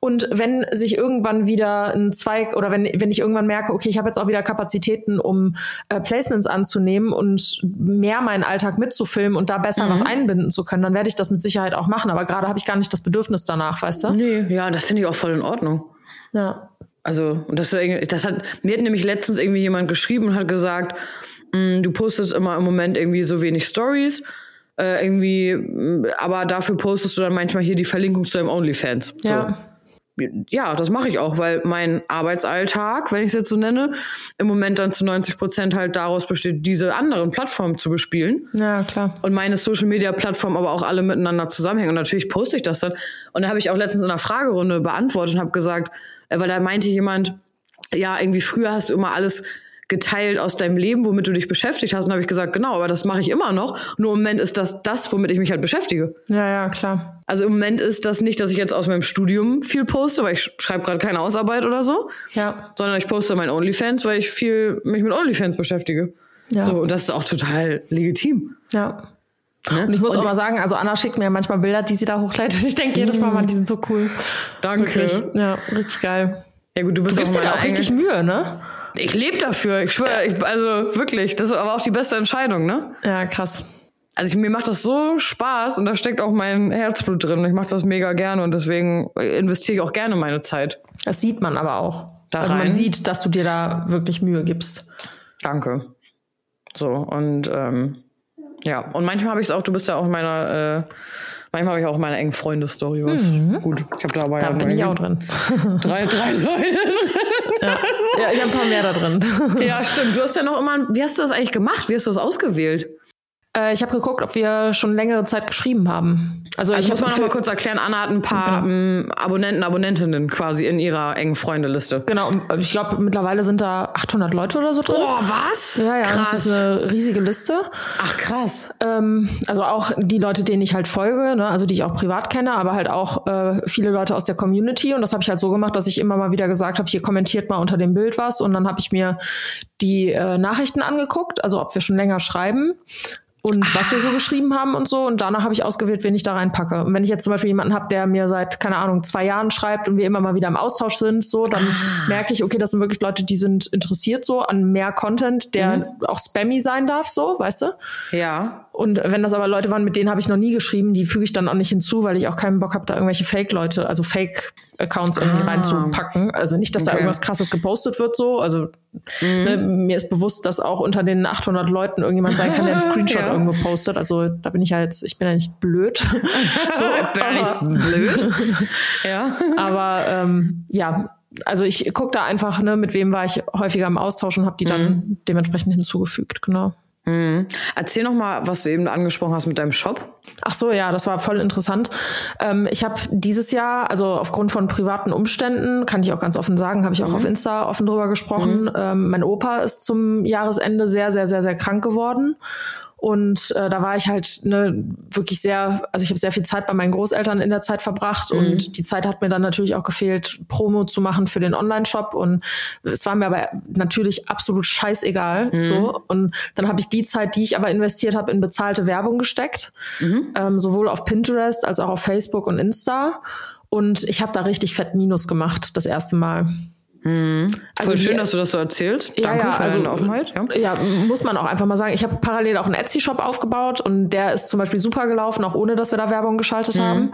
Und wenn sich irgendwann wieder ein Zweig oder wenn, wenn ich irgendwann merke, okay, ich habe jetzt auch wieder Kapazitäten, um äh, Placements anzunehmen und mehr meinen Alltag mitzufilmen und da besser Mhm. was einbinden zu können, dann werde ich das mit Sicherheit auch machen. Aber gerade habe ich gar nicht das Bedürfnis danach, weißt du? Nee, ja, das finde ich auch voll in Ordnung. Ja. Also, und das, das hat, mir hat nämlich letztens irgendwie jemand geschrieben und hat gesagt, mh, du postest immer im Moment irgendwie so wenig Stories, äh, irgendwie, mh, aber dafür postest du dann manchmal hier die Verlinkung zu deinem OnlyFans. So. Ja. Ja, das mache ich auch, weil mein Arbeitsalltag, wenn ich es jetzt so nenne, im Moment dann zu 90 Prozent halt daraus besteht, diese anderen Plattformen zu bespielen Ja, klar. und meine Social Media Plattformen aber auch alle miteinander zusammenhängen. Und natürlich poste ich das dann. Und da habe ich auch letztens in einer Fragerunde beantwortet und habe gesagt, äh, weil da meinte jemand, ja, irgendwie früher hast du immer alles geteilt aus deinem Leben, womit du dich beschäftigt hast. Und habe ich gesagt, genau, aber das mache ich immer noch. Nur im Moment ist das das, womit ich mich halt beschäftige. Ja, ja, klar. Also im Moment ist das nicht, dass ich jetzt aus meinem Studium viel poste, weil ich schreibe gerade keine Ausarbeit oder so, Ja. sondern ich poste mein OnlyFans, weil ich viel mich mit OnlyFans beschäftige. Ja. So, und das ist auch total legitim. Ja. Ne? Und ich muss Und auch mal sagen, also Anna schickt mir manchmal Bilder, die sie da hochleitet. Und ich denke jedes Mal, Mann, die sind so cool. Danke. Wirklich. Ja, richtig geil. Ja gut, du bist Du auch gibst dir da auch richtig Mühe, ne? Ich lebe dafür. Ich schwöre, ich, also wirklich, das ist aber auch die beste Entscheidung, ne? Ja, krass. Also ich, mir macht das so Spaß und da steckt auch mein Herzblut drin. Ich mache das mega gerne und deswegen investiere ich auch gerne meine Zeit. Das sieht man aber auch. Da also man sieht, dass du dir da wirklich Mühe gibst. Danke. So, und ähm, ja, und manchmal habe ich es auch, du bist ja auch in meiner, äh, manchmal habe ich auch meine engen Freunde-Story, was gut. Ich habe dabei Da ja bin ich auch drin. drei, drei *laughs* Leute Ja, ich habe ein paar mehr da drin. Ja, stimmt. Du hast ja noch immer, wie hast du das eigentlich gemacht? Wie hast du das ausgewählt? Äh, ich habe geguckt, ob wir schon längere Zeit geschrieben haben. Also, Also ich muss hab noch mal kurz erklären, Anna hat ein paar ähm, Abonnenten, Abonnentinnen quasi in ihrer engen Freundeliste. Genau, und ich glaube, mittlerweile sind da 800 Leute oder so drin. Boah, was? ja, ja, krass. das ist eine riesige Liste. Ach, krass. Ähm, also auch die Leute, denen ich halt folge, ne? also die ich auch privat kenne, aber halt auch äh, viele Leute aus der Community. Und das habe ich halt so gemacht, dass ich immer mal wieder gesagt habe, hier kommentiert mal unter dem Bild was. Und dann habe ich mir die äh, Nachrichten angeguckt, also ob wir schon länger schreiben. Und was wir so geschrieben haben und so. Und danach habe ich ausgewählt, wen ich da reinpacke. Und wenn ich jetzt zum Beispiel jemanden habe, der mir seit, keine Ahnung, zwei Jahren schreibt und wir immer mal wieder im Austausch sind, so, dann merke ich, okay, das sind wirklich Leute, die sind interessiert so an mehr Content, der auch spammy sein darf, so, weißt du? Ja. Und wenn das aber Leute waren, mit denen habe ich noch nie geschrieben, die füge ich dann auch nicht hinzu, weil ich auch keinen Bock habe, da irgendwelche Fake-Leute, also Fake-Accounts irgendwie reinzupacken. Also nicht, dass da Okay. irgendwas krasses gepostet wird, so. Also ne, mir ist bewusst, dass auch unter den 800 Leuten irgendjemand sein kann, der einen *laughs* Screenshot Ja. irgendwo postet. Also da bin ich ja jetzt, ich bin ja nicht blöd. *laughs* so, aber, blöd. *laughs* ja. aber ähm, ja, also ich gucke da einfach, ne, mit wem war ich häufiger im Austausch und habe die dann dementsprechend hinzugefügt, genau. Erzähl noch mal, was du eben angesprochen hast mit deinem Shop. Ach so, ja, das war voll interessant. Ähm, ich habe dieses Jahr, also aufgrund von privaten Umständen, kann ich auch ganz offen sagen, habe ich auch auf Insta offen drüber gesprochen. Ähm, mein Opa ist zum Jahresende sehr, sehr, sehr, sehr krank geworden. Und äh, da war ich halt ne, wirklich sehr, also ich habe sehr viel Zeit bei meinen Großeltern in der Zeit verbracht und die Zeit hat mir dann natürlich auch gefehlt, Promo zu machen für den Online-Shop. Und es war mir aber natürlich absolut scheißegal. So. Und dann habe ich die Zeit, die ich aber investiert habe, in bezahlte Werbung gesteckt. Ähm, sowohl auf Pinterest als auch auf Facebook und Insta. Und ich habe da richtig fett Minus gemacht, das erste Mal. Also schön, die- dass du das so erzählst. ja, Danke ja, für also, deine Offenheit. Ja. Ja, muss man auch einfach mal sagen. Ich habe parallel auch einen Etsy-Shop aufgebaut und der ist zum Beispiel super gelaufen, auch ohne, dass wir da Werbung geschaltet haben.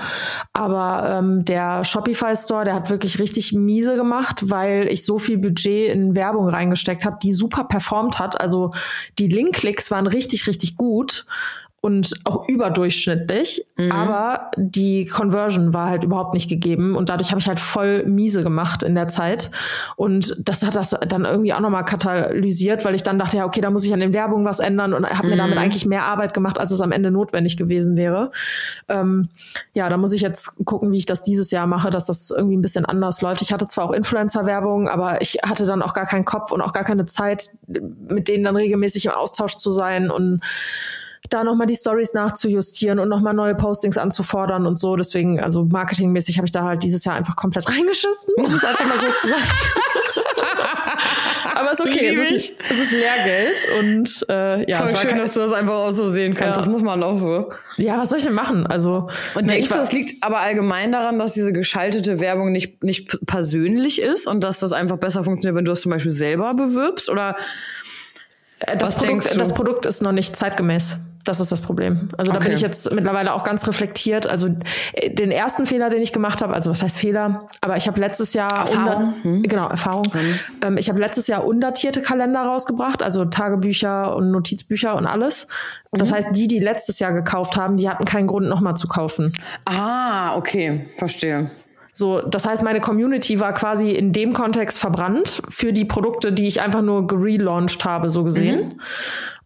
Aber ähm, der Shopify-Store, der hat wirklich richtig miese gemacht, weil ich so viel Budget in Werbung reingesteckt habe, die super performt hat. Also die Link-Klicks waren richtig, richtig gut und auch überdurchschnittlich, aber die Conversion war halt überhaupt nicht gegeben und dadurch habe ich halt voll miese gemacht in der Zeit und das hat das dann irgendwie auch nochmal katalysiert, weil ich dann dachte, ja okay, da muss ich an den Werbungen was ändern und habe mir damit eigentlich mehr Arbeit gemacht, als es am Ende notwendig gewesen wäre. Ähm, ja, da muss ich jetzt gucken, wie ich das dieses Jahr mache, dass das irgendwie ein bisschen anders läuft. Ich hatte zwar auch Influencer-Werbung, aber ich hatte dann auch gar keinen Kopf und auch gar keine Zeit, mit denen dann regelmäßig im Austausch zu sein und da nochmal die Stories nachzujustieren und nochmal neue Postings anzufordern und so. Deswegen, also marketingmäßig habe ich da halt dieses Jahr einfach komplett reingeschissen, um es einfach mal so zu sagen. *laughs* Aber es ist okay, es ist, es ist Lehrgeld und äh, ja, Voll es schön, dass du das einfach auch so sehen kannst. Ja. Das muss man auch so. ja, was soll ich denn machen? Also Und ne, denkst ich du, das liegt aber allgemein daran, dass diese geschaltete Werbung nicht, nicht persönlich ist und dass das einfach besser funktioniert, wenn du das zum Beispiel selber bewirbst? Oder Das, Was denkst Produkt, du? das Produkt ist noch nicht zeitgemäß. Das ist das Problem. Also da Okay. bin ich jetzt mittlerweile auch ganz reflektiert. Also äh, den ersten Fehler, den ich gemacht habe, also was heißt Fehler? Aber ich habe letztes Jahr Erfahrung. Hm. genau Erfahrung. Ähm, ich habe letztes Jahr undatierte Kalender rausgebracht, also Tagebücher und Notizbücher und alles. Mhm. Das heißt, die, die letztes Jahr gekauft haben, die hatten keinen Grund, nochmal zu kaufen. Ah, okay, verstehe. So, das heißt, meine Community war quasi in dem Kontext verbrannt für die Produkte, die ich einfach nur gelauncht habe, so gesehen.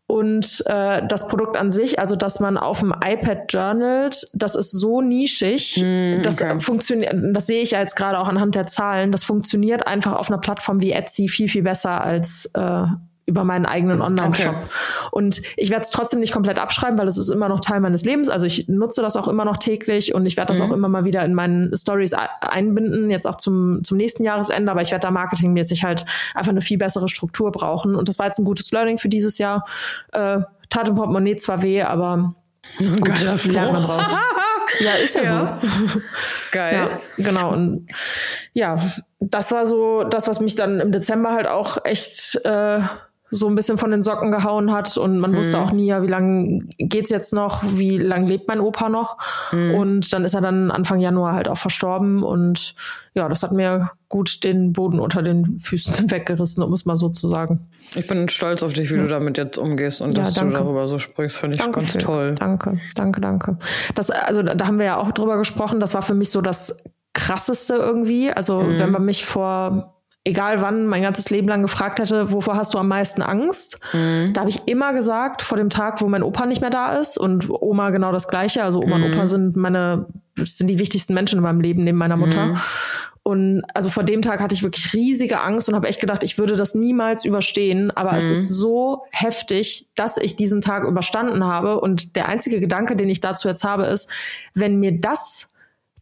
Und äh, das Produkt an sich, also dass man auf dem iPad journalt, das ist so nischig, das okay. funktioniert, das sehe ich ja jetzt gerade auch anhand der Zahlen, das funktioniert einfach auf einer Plattform wie Etsy viel, viel besser als äh, über meinen eigenen Online-Shop. Okay. Und ich werde es trotzdem nicht komplett abschreiben, weil es ist immer noch Teil meines Lebens. Also ich nutze das auch immer noch täglich und ich werde das mhm. auch immer mal wieder in meinen Stories einbinden, jetzt auch zum, zum nächsten Jahresende. Aber ich werde da marketingmäßig halt einfach eine viel bessere Struktur brauchen. Und das war jetzt ein gutes Learning für dieses Jahr. Äh, tat im Portemonnaie zwar weh, aber gut, Geiler raus. Ja, ist ja, ja. so. *laughs* Geil. Ja, genau. Und ja, das war so das, was mich dann im Dezember halt auch echt äh, so ein bisschen von den Socken gehauen hat und man mhm. wusste auch nie, ja, wie lange geht's jetzt noch, wie lange lebt mein Opa noch mhm. und dann ist er dann Anfang Januar halt auch verstorben und ja, das hat mir gut den Boden unter den Füßen *laughs* weggerissen, um es mal so zu sagen. Ich bin stolz auf dich, wie ja. du damit jetzt umgehst und ja, dass danke. du darüber so sprichst, finde ich danke ganz toll. Danke, danke, danke. Das, also da haben wir ja auch drüber gesprochen, das war für mich so das krasseste irgendwie. Also mhm. wenn man mich vor egal wann, mein ganzes Leben lang gefragt hätte, wovor hast du am meisten Angst? Mhm. Da habe ich immer gesagt, vor dem Tag, wo mein Opa nicht mehr da ist und Oma genau das Gleiche. Also Oma mhm. und Opa sind meine, sind die wichtigsten Menschen in meinem Leben neben meiner Mutter. Mhm. Und also vor dem Tag hatte ich wirklich riesige Angst und habe echt gedacht, ich würde das niemals überstehen. Aber es ist mhm. so heftig, dass ich diesen Tag überstanden habe. Und der einzige Gedanke, den ich dazu jetzt habe, ist, wenn mir das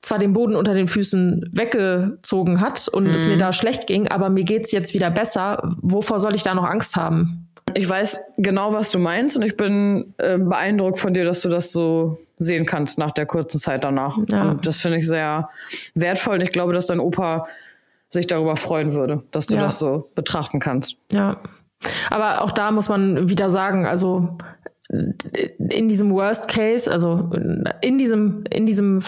zwar den Boden unter den Füßen weggezogen hat und mhm. es mir mhm. da schlecht ging, aber mir geht's jetzt wieder besser. Wovor soll ich da noch Angst haben? Ich weiß genau, was du meinst und ich bin äh, beeindruckt von dir, dass du das so sehen kannst nach der kurzen Zeit danach. Ja. Und das finde ich sehr wertvoll und ich glaube, dass dein Opa sich darüber freuen würde, dass du ja. das so betrachten kannst. Ja. Aber auch da muss man wieder sagen, also in diesem Worst Case, also in diesem, in diesem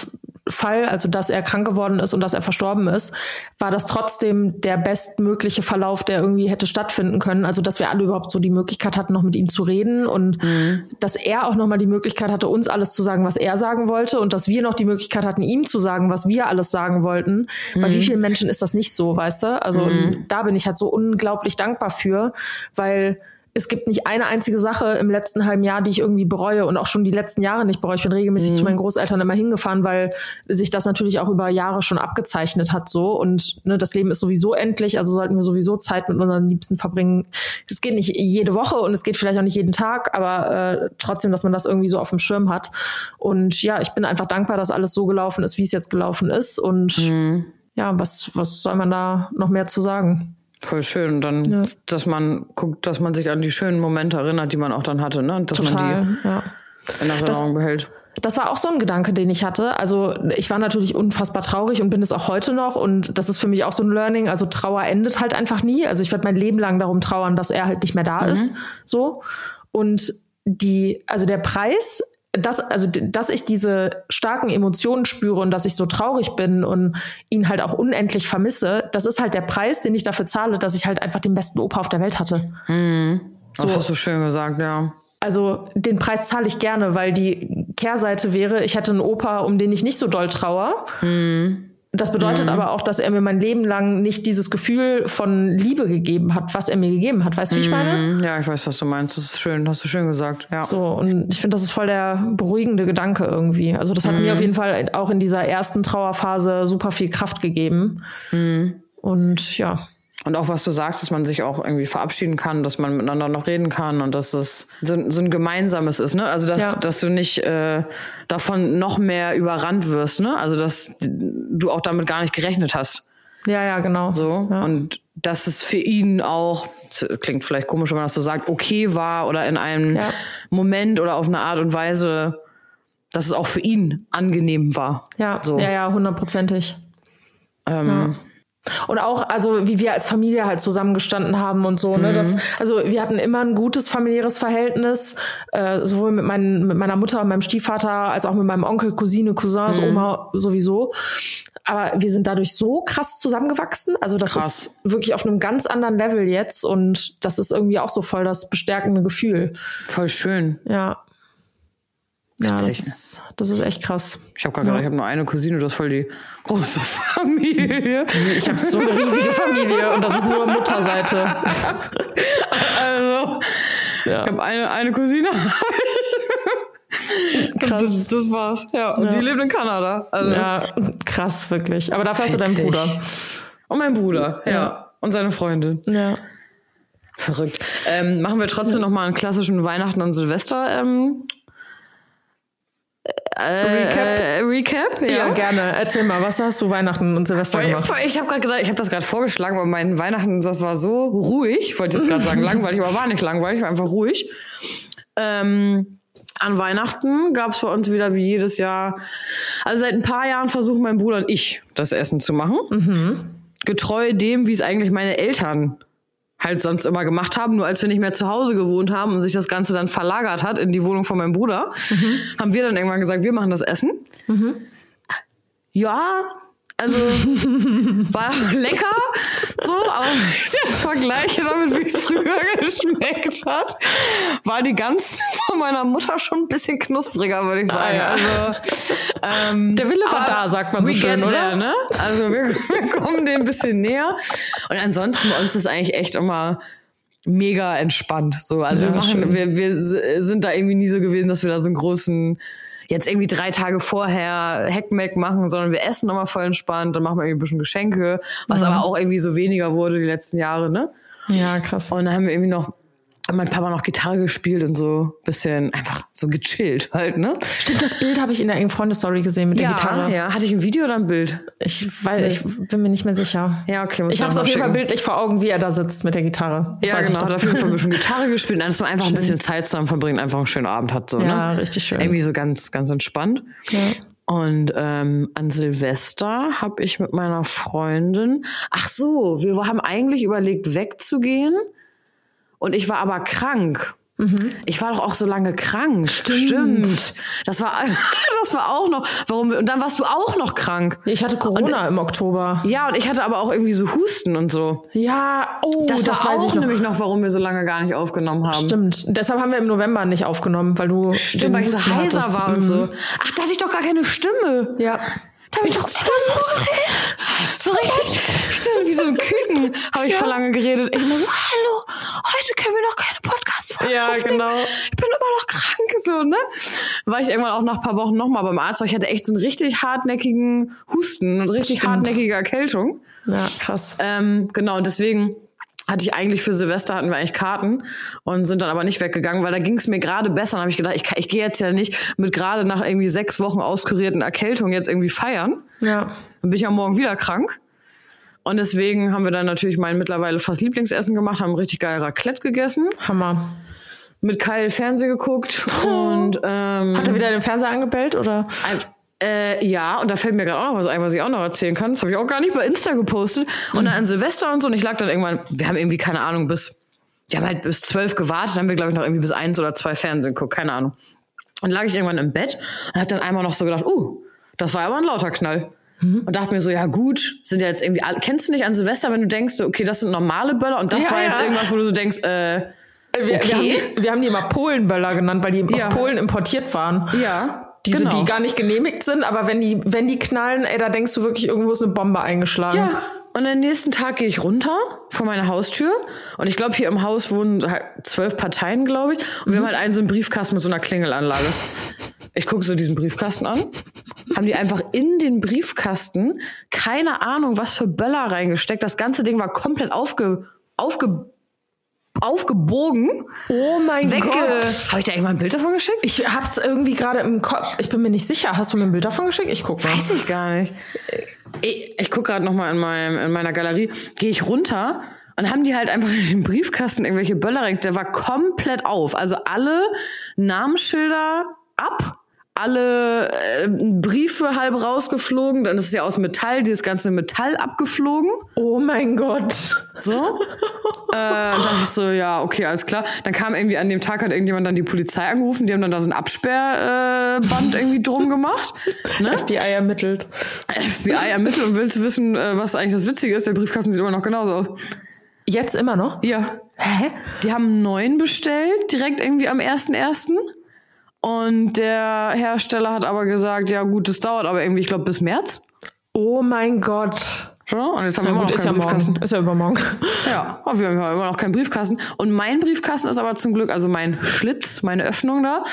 Fall, also dass er krank geworden ist und dass er verstorben ist, war das trotzdem der bestmögliche Verlauf, der irgendwie hätte stattfinden können. Also dass wir alle überhaupt so die Möglichkeit hatten, noch mit ihm zu reden und mhm. dass er auch nochmal die Möglichkeit hatte, uns alles zu sagen, was er sagen wollte und dass wir noch die Möglichkeit hatten, ihm zu sagen, was wir alles sagen wollten. Mhm. Bei wie vielen Menschen ist das nicht so, weißt du? Also mhm. da bin ich halt so unglaublich dankbar für, weil es gibt nicht eine einzige Sache im letzten halben Jahr, die ich irgendwie bereue und auch schon die letzten Jahre nicht bereue. Ich bin regelmäßig mhm. zu meinen Großeltern immer hingefahren, weil sich das natürlich auch über Jahre schon abgezeichnet hat so und ne, das Leben ist sowieso endlich, also sollten wir sowieso Zeit mit unseren Liebsten verbringen. Es geht nicht jede Woche und es geht vielleicht auch nicht jeden Tag, aber äh, trotzdem, dass man das irgendwie so auf dem Schirm hat. Und ja, ich bin einfach dankbar, dass alles so gelaufen ist, wie es jetzt gelaufen ist und mhm. ja, was was soll man da noch mehr zu sagen? Voll schön. Dann, ja. dass man guckt, dass man sich an die schönen Momente erinnert, die man auch dann hatte, ne? Und dass Total, man die ja. in Erinnerung das, behält. Das war auch so ein Gedanke, den ich hatte. Also ich war natürlich unfassbar traurig und bin es auch heute noch. Und das ist für mich auch so ein Learning. Also Trauer endet halt einfach nie. Also ich werde mein Leben lang darum trauern, dass er halt nicht mehr da mhm. ist. So. Und die, also der Preis dass, also, dass ich diese starken Emotionen spüre und dass ich so traurig bin und ihn halt auch unendlich vermisse, das ist halt der Preis, den ich dafür zahle, dass ich halt einfach den besten Opa auf der Welt hatte. Mhm. Das so. hast du schön gesagt, ja. Also den Preis zahle ich gerne, weil die Kehrseite wäre, ich hätte einen Opa, um den ich nicht so doll trauer. Mhm. Das bedeutet mhm. aber auch, dass er mir mein Leben lang nicht dieses Gefühl von Liebe gegeben hat, was er mir gegeben hat. Weißt du, wie ich meine? Mhm. Ja, ich weiß, was du meinst. Das ist schön, hast du schön gesagt. Ja. So, und ich finde, das ist voll der beruhigende Gedanke irgendwie. Also, das hat mhm. mir auf jeden Fall auch in dieser ersten Trauerphase super viel Kraft gegeben. Mhm. Und ja. Und auch was du sagst, dass man sich auch irgendwie verabschieden kann, dass man miteinander noch reden kann und dass es so, so ein gemeinsames ist, ne? Also dass, ja. dass du nicht äh, davon noch mehr überrannt wirst, ne? Also dass du auch damit gar nicht gerechnet hast. Ja, ja, genau. So. Ja. Und dass es für ihn auch, klingt vielleicht komisch, wenn man das so sagt, okay war oder in einem ja. Moment oder auf eine Art und Weise, dass es auch für ihn angenehm war. Ja, so. ja, ja, hundertprozentig. Ähm, ja. Und auch, also wie wir als Familie halt zusammengestanden haben und so. Ne? Mhm. Das, also wir hatten immer ein gutes familiäres Verhältnis, äh, sowohl mit, mein, mit meiner Mutter und meinem Stiefvater, als auch mit meinem Onkel, Cousine, Cousins, mhm. Oma sowieso. Aber wir sind dadurch so krass zusammengewachsen. Also das krass. ist wirklich auf einem ganz anderen Level jetzt und das ist irgendwie auch so voll das bestärkende Gefühl. Voll schön. Ja. Ja, das ist, das ist echt krass. Ich habe gerade ja. ich habe nur eine Cousine, du hast voll die große *laughs* Familie. Ich habe so eine riesige Familie und das ist nur Mutterseite. Also, ja. ich habe eine, eine Cousine. *laughs* krass. Das, das, war's. Ja, und ja. die lebt in Kanada. Also. Ja, krass, wirklich. Aber dafür hast du deinen Bruder. Und mein Bruder, ja. ja. Und seine Freundin. Ja. Verrückt. Ähm, machen wir trotzdem noch mal einen klassischen Weihnachten und Silvester ähm, äh, Recap? Äh, Recap, Ja. gerne. Erzähl mal, was hast du Weihnachten und Silvester Weil- gemacht? Ich habe gerade gedacht, ich habe das gerade vorgeschlagen, aber mein Weihnachten, das war so ruhig. Ich wollte jetzt gerade sagen *laughs* langweilig, aber war nicht langweilig, war einfach ruhig. Ähm, an Weihnachten gab es bei uns wieder wie jedes Jahr. Also seit ein paar Jahren versuchen mein Bruder und ich das Essen zu machen. Getreu dem, wie es eigentlich meine Eltern halt sonst immer gemacht haben. Nur als wir nicht mehr zu Hause gewohnt haben und sich das Ganze dann verlagert hat in die Wohnung von meinem Bruder, haben wir dann irgendwann gesagt, wir machen das Essen. Ja, also war *laughs* lecker, so, aber *laughs* jetzt vergleiche damit, wie es früher *laughs* geschmeckt hat, war die Gans von meiner Mutter schon ein bisschen knuspriger, würde ich sagen. ja. Also ähm, Der Wille war da, sagt man so schön, oder? there, ne? Also wir, wir kommen dem ein bisschen näher. Und ansonsten bei uns ist eigentlich echt immer mega entspannt. So, also Ja, wir machen, schön. wir, wir sind da irgendwie nie so gewesen, dass wir da so einen großen jetzt irgendwie drei Tage vorher Heckmeck machen, sondern wir essen immer voll entspannt, dann machen wir irgendwie ein bisschen Geschenke, was aber auch irgendwie so weniger wurde die letzten Jahre, ne? Ja, krass. Und dann haben wir irgendwie noch hat mein Papa noch Gitarre gespielt und so bisschen einfach so gechillt halt, ne? Stimmt, das Bild habe ich in der Freundestory gesehen mit der Gitarre. ja. Hatte ich ein Video oder ein Bild? Ich, weil, ich bin mir nicht mehr sicher. Ja, okay. muss Ich habe es auf jeden Fall bildlich vor Augen, wie er da sitzt mit der Gitarre. Das Ja, genau. Hat auf jeden Fall ein bisschen Gitarre gespielt. Nein, dass man einfach ein bisschen Zeit zusammen verbringt, einfach einen schönen Abend hat. So, Ja, ne? richtig schön. Irgendwie so ganz, ganz entspannt. Ja. Und ähm, an Silvester habe ich mit meiner Freundin, ach so, wir haben eigentlich überlegt, wegzugehen. Und ich war aber krank. Ich war doch auch so lange krank. Stimmt. Das war, *laughs* das war auch noch. Warum? Und dann warst du auch noch krank. Ich hatte Corona im Oktober. Ja, und ich hatte aber auch irgendwie so Husten und so. Ja, oh, Das, das, war weiß auch ich noch. nämlich noch, warum wir so lange gar nicht aufgenommen haben. Stimmt. Deshalb haben wir im November nicht aufgenommen, weil du Stimmt, weil ich so heiser hattest. war und Mhm. so. Ach, da hatte ich doch gar keine Stimme. Ja. Da habe ich doch so. So richtig, wie so, wie so ein Küken habe ich vor lange geredet. Ich immer so, hallo, heute können wir noch keine Podcast-Folge Ja, aufnehmen. genau. Ich bin immer noch krank, so, ne? War ich irgendwann auch nach ein paar Wochen nochmal beim Arzt, weil ich hatte echt so einen richtig hartnäckigen Husten und richtig Stimmt. hartnäckige Erkältung. Ja, krass. Ähm, genau, und deswegen hatte ich eigentlich für Silvester hatten wir eigentlich Karten und sind dann aber nicht weggegangen, weil da ging es mir gerade besser. Dann habe ich gedacht, ich, ich gehe jetzt ja nicht mit gerade nach irgendwie sechs Wochen auskurierten Erkältung jetzt irgendwie feiern. Ja. Dann bin ich ja morgen wieder krank. Und deswegen haben wir dann natürlich mein mittlerweile fast Lieblingsessen gemacht, haben richtig geil Raclette gegessen, Hammer. mit Kyle Fernseh geguckt und *laughs* ähm, Hat er wieder den Fernseher angebellt oder? Ein- Äh, ja, und da fällt mir gerade auch noch was ein, was ich auch noch erzählen kann. Das habe ich auch gar nicht bei Insta gepostet. Und dann an Silvester und so. Und ich lag dann irgendwann, wir haben irgendwie, keine Ahnung, bis, wir haben halt bis zwölf gewartet, dann haben wir, glaube ich, noch irgendwie bis eins oder zwei Fernsehen geguckt, keine Ahnung. Und lag ich irgendwann im Bett und hab dann einmal noch so gedacht, uh, das war aber ein lauter Knall. Und dachte mir so, ja gut, sind ja jetzt irgendwie, alle- kennst du nicht an Silvester, wenn du denkst, so, okay, das sind normale Böller und das Ja, war jetzt ja. irgendwas, wo du so denkst, äh, Wir, wir, Okay. haben, die- wir haben die immer Polenböller genannt, weil die Ja. aus Polen importiert waren. ja, Diese, genau. die gar nicht genehmigt sind, aber wenn die, wenn die knallen, ey, da denkst du wirklich, irgendwo ist eine Bombe eingeschlagen. Ja. Und am nächsten Tag gehe ich runter vor meine Haustür. Und ich glaube, hier im Haus wohnen halt zwölf Parteien, glaube ich. Und wir haben halt einen so einen Briefkasten mit so einer Klingelanlage. Ich gucke so diesen Briefkasten an. Haben die einfach in den Briefkasten keine Ahnung, was für Böller reingesteckt. Das ganze Ding war komplett aufge, aufge, aufgebogen. Oh mein Wegge. Gott. Habe ich dir eigentlich mal ein Bild davon geschickt? Ich hab's irgendwie gerade im Kopf. Ich bin mir nicht sicher. Hast du mir ein Bild davon geschickt? Ich guck mal. Weiß ich gar nicht. Ich, ich gucke gerade noch mal in, meinem, in meiner Galerie. Gehe ich runter und haben die halt einfach in den Briefkasten irgendwelche Böller rein. Der war komplett auf. Also alle Namensschilder ab. Alle äh, Briefe halb rausgeflogen. Dann ist es ja aus Metall, dieses ganze Metall abgeflogen. Oh mein Gott. So. *laughs* äh, dachte ich so, ja, okay, alles klar. Dann kam irgendwie an dem Tag hat irgendjemand dann die Polizei angerufen, die haben dann da so ein Absperrband äh, irgendwie drum gemacht. Ne? FBI ermittelt. FBI ermittelt und willst wissen, äh, was eigentlich das Witzige ist, der Briefkasten sieht immer noch genauso aus. Jetzt immer noch? Ja. Hä? Die haben einen neuen bestellt, direkt irgendwie am 1.1. Und der Hersteller hat aber gesagt, ja gut, das dauert aber irgendwie, ich glaube, bis März. Oh mein Gott. Und jetzt haben wir Ja, immer gut, noch ist keinen ja Briefkasten. morgen. Ist ja übermorgen. Ja, aber wir haben immer noch keinen Briefkasten. Und mein Briefkasten ist aber zum Glück, also mein Schlitz, meine Öffnung da,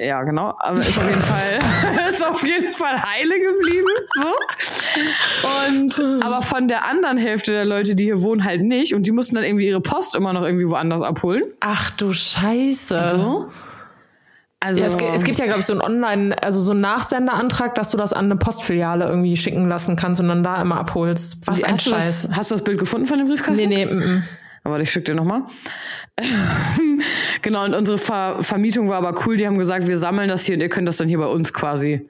ja genau, aber ist auf jeden *laughs* Fall, *laughs* ist auf jeden Fall heile geblieben. So. Und aber von der anderen Hälfte der Leute, die hier wohnen, halt nicht. Und die mussten dann irgendwie ihre Post immer noch irgendwie woanders abholen. Ach du Scheiße. So. Also Ja, es, es gibt ja, glaube ich, so einen Online, also so einen Nachsenderantrag, dass du das an eine Postfiliale irgendwie schicken lassen kannst und dann da immer abholst. Was ein hast, du Scheiß. das, hast du das Bild gefunden von dem Briefkasten? Nee, nee, mm, mm. Aber ich schick dir nochmal. *laughs* genau, und unsere Ver Vermietung war aber cool. Die haben gesagt, wir sammeln das hier und ihr könnt das dann hier bei uns quasi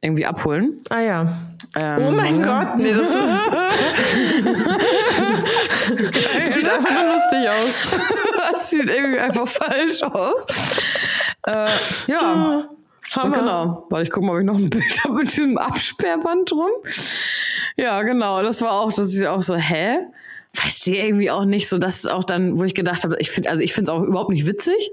irgendwie abholen. Ah ja. Ähm, Oh mein Gott, nee, das, *laughs* *laughs* das sieht einfach nur lustig aus. das sieht irgendwie einfach falsch aus. Äh, ja. Und genau, weil ich gucke mal, ob ich noch ein Bild habe mit diesem Absperrband drum. Ja, genau, das war auch, das ist auch so, hä? Verstehe irgendwie auch nicht so, das ist auch dann, wo ich gedacht habe, ich finde, also ich finde es auch überhaupt nicht witzig.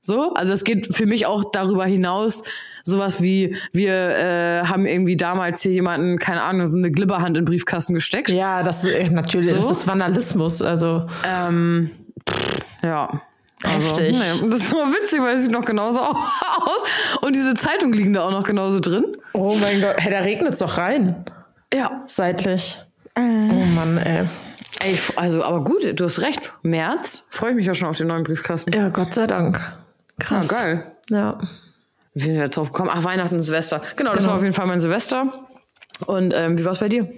So, also es geht für mich auch darüber hinaus, sowas wie, wir äh, haben irgendwie damals hier jemanden, keine Ahnung, so eine Glibberhand in den Briefkasten gesteckt. Ja, das ist natürlich, So? das ist Vandalismus. Also Ähm, pff, ja. Heftig. Also, nee, das ist nur witzig, weil es sieht noch genauso *laughs* aus. Und diese Zeitungen liegen da auch noch genauso drin. Oh mein Gott, hey, da regnet's doch rein. Ja. Seitlich. Oh Mann, ey. Ey, also, aber gut, du hast recht. März freue ich mich ja schon auf den neuen Briefkasten. Ja, Gott sei Dank. Ja, Krass. geil. Ja. Wie sind wir jetzt drauf gekommen? Ach, Weihnachten und Silvester. Genau, das Genau. war auf jeden Fall mein Silvester. Und ähm, wie war es bei dir?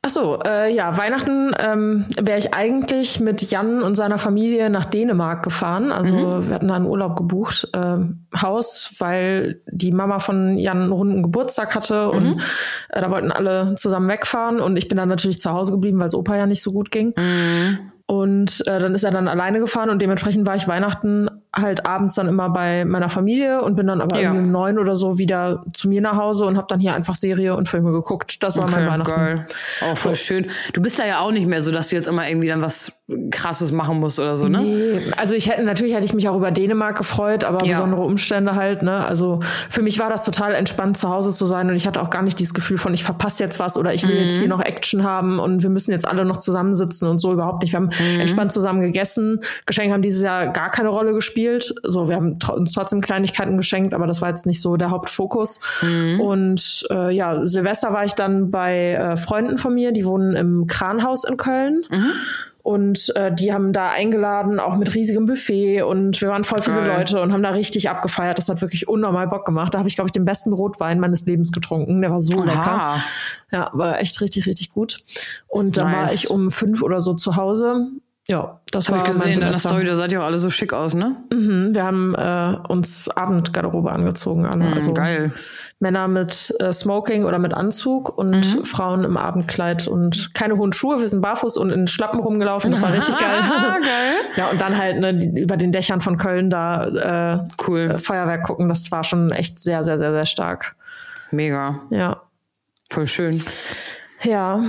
Ach so, äh, ja, Weihnachten ähm, wäre ich eigentlich mit Jan und seiner Familie nach Dänemark gefahren. Also wir hatten da einen Urlaub gebucht, ähm, Haus, weil die Mama von Jan einen runden Geburtstag hatte und äh, da wollten alle zusammen wegfahren und ich bin dann natürlich zu Hause geblieben, weil es Opa ja nicht so gut ging. Und äh, dann ist er dann alleine gefahren und dementsprechend war ich Weihnachten halt abends dann immer bei meiner Familie und bin dann aber Ja. irgendwie um neun oder so wieder zu mir nach Hause und habe dann hier einfach Serie und Filme geguckt. Das war mein Weihnachten. geil. Auch voll schön. Du bist da ja auch nicht mehr so, dass du jetzt immer irgendwie dann was krasses machen musst oder so, ne? Nee, also ich hätte natürlich hätte ich mich auch über Dänemark gefreut, aber Ja. besondere Umstände halt, ne? Also für mich war das total entspannt zu Hause zu sein und ich hatte auch gar nicht dieses Gefühl von ich verpasse jetzt was oder ich will jetzt Mhm. hier noch Action haben und wir müssen jetzt alle noch zusammensitzen und so überhaupt nicht. Wir haben Mhm. entspannt zusammen gegessen. Geschenke haben dieses Jahr gar keine Rolle gespielt. So, wir haben uns trotzdem Kleinigkeiten geschenkt, aber das war jetzt nicht so der Hauptfokus. Mhm. Und äh, ja, Silvester war ich dann bei äh, Freunden von mir, die wohnen im Kranhaus in Köln. Mhm. Und äh, die haben da eingeladen, auch mit riesigem Buffet. Und wir waren voll viele Geil. Leute und haben da richtig abgefeiert. Das hat wirklich unnormal Bock gemacht. Da habe ich, glaube ich, den besten Rotwein meines Lebens getrunken. Der war so lecker. Aha. Ja, war echt richtig, richtig gut. Und dann war Nice. ich um fünf oder so zu Hause. Ja, das Habe ich gesehen in deiner Silvester. Story, da seid ihr auch alle so schick aus, ne? Mhm, wir haben äh, uns Abendgarderobe angezogen. Alle. also Mhm, geil. Männer mit äh, Smoking oder mit Anzug und Mhm. Frauen im Abendkleid und keine hohen Schuhe. Wir sind barfuß und in Schlappen rumgelaufen. Das war richtig *laughs* geil. Geil. Ja, und dann halt ne, über den Dächern von Köln da äh, Cool. Feuerwerk gucken. Das war schon echt sehr, sehr, sehr, sehr stark. Mega. Ja. Voll schön. Ja.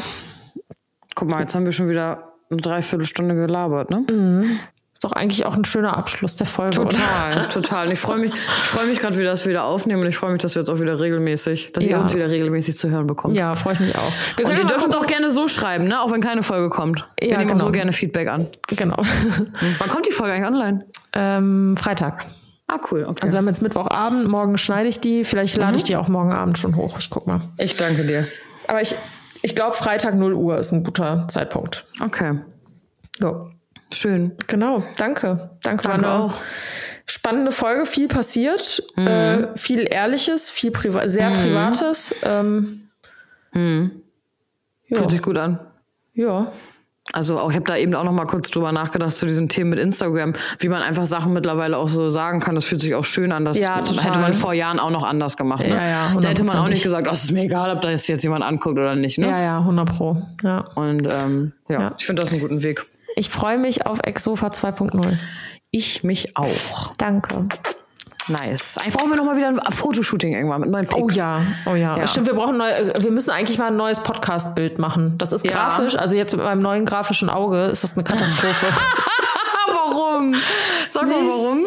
Guck mal, jetzt haben wir schon wieder eine Dreiviertelstunde gelabert, ne? Ist doch eigentlich auch ein schöner Abschluss der Folge, oder? Total, total. Und ich freue mich, ich freue mich gerade, wie wir das wieder aufnehmen und ich freue mich, dass wir jetzt auch wieder regelmäßig, dass ihr Ja. uns wieder regelmäßig zu hören bekommt. Ja, freue ich mich auch. Wir Und ihr dürft uns auch gerne so schreiben, ne? Auch wenn keine Folge kommt. wir Ja, nehmen auch genau. so gerne Feedback an. Genau. Wann kommt die Folge eigentlich online? ähm, Freitag. Ah, cool, okay. Also wir haben jetzt Mittwochabend, morgen schneide ich die, vielleicht lade ich die auch morgen Abend schon hoch. Ich guck mal. ich danke dir. Aber ich, ich glaube, Freitag 0 Uhr ist ein guter Zeitpunkt. Okay. Ja. Schön. Genau, danke. Danke, Danke auch. spannende Folge, viel passiert, äh, viel Ehrliches, viel Priva sehr Privates. Ähm, ja. Fühlt sich gut an. ja. Also auch, ich habe da eben auch noch mal kurz drüber nachgedacht zu diesen Themen mit Instagram, wie man einfach Sachen mittlerweile auch so sagen kann. Das fühlt sich auch schön an. Das Ja, hätte man vor Jahren auch noch anders gemacht. Ne? Ja, ja, da hätte man auch nicht gesagt, oh, es ist mir egal, ob da jetzt jetzt jemand anguckt oder nicht. Ne? ja, ja, 100 Pro. Ja. Und ähm, ja, Ja. ich finde das einen guten Weg. Ich freue mich auf Exofa 2.0. Ich mich auch. Danke. Nice. Eigentlich brauchen wir noch mal wieder ein Fotoshooting irgendwann mit neuen Pics. Oh ja, oh ja. Ja. Stimmt, wir brauchen neu, wir müssen eigentlich mal ein neues Podcast-Bild machen. Das ist Ja. grafisch, also jetzt mit meinem neuen grafischen Auge ist das eine Katastrophe. *laughs* *laughs* Warum? Sag mal warum.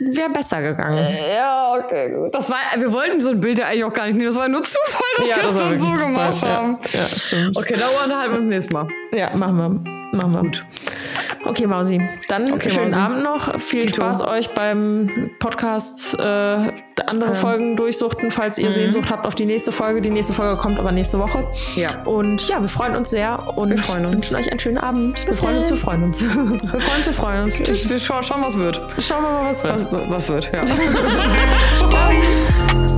Wäre besser gegangen. Ja, okay, gut. Das war, wir wollten so ein Bild ja eigentlich auch gar nicht nehmen. Das war nur Zufall, dass Ja, wir das dann so gemacht Zufall, haben. Ja, ja stimmt. Okay, da unterhalten wir uns nächstes Mal. Ja, machen wir. Machen wir. Gut. Okay, Mausi. Dann Okay, schönen Mausi. Abend noch. Viel Tito. Spaß euch beim Podcast äh, andere Folgen durchsuchten, falls ihr Sehnsucht habt auf die nächste Folge. Die nächste Folge kommt aber nächste Woche. Ja. Und ja, wir freuen uns sehr und Wir freuen uns. wünschen euch einen schönen Abend. wir freuen uns, wir freuen uns. Wir freuen uns, wir freuen uns. Tschüss, wir schauen, schauen was wird. Schauen wir mal, was wird. Was, was wird, ja. *laughs* *laughs* Ciao.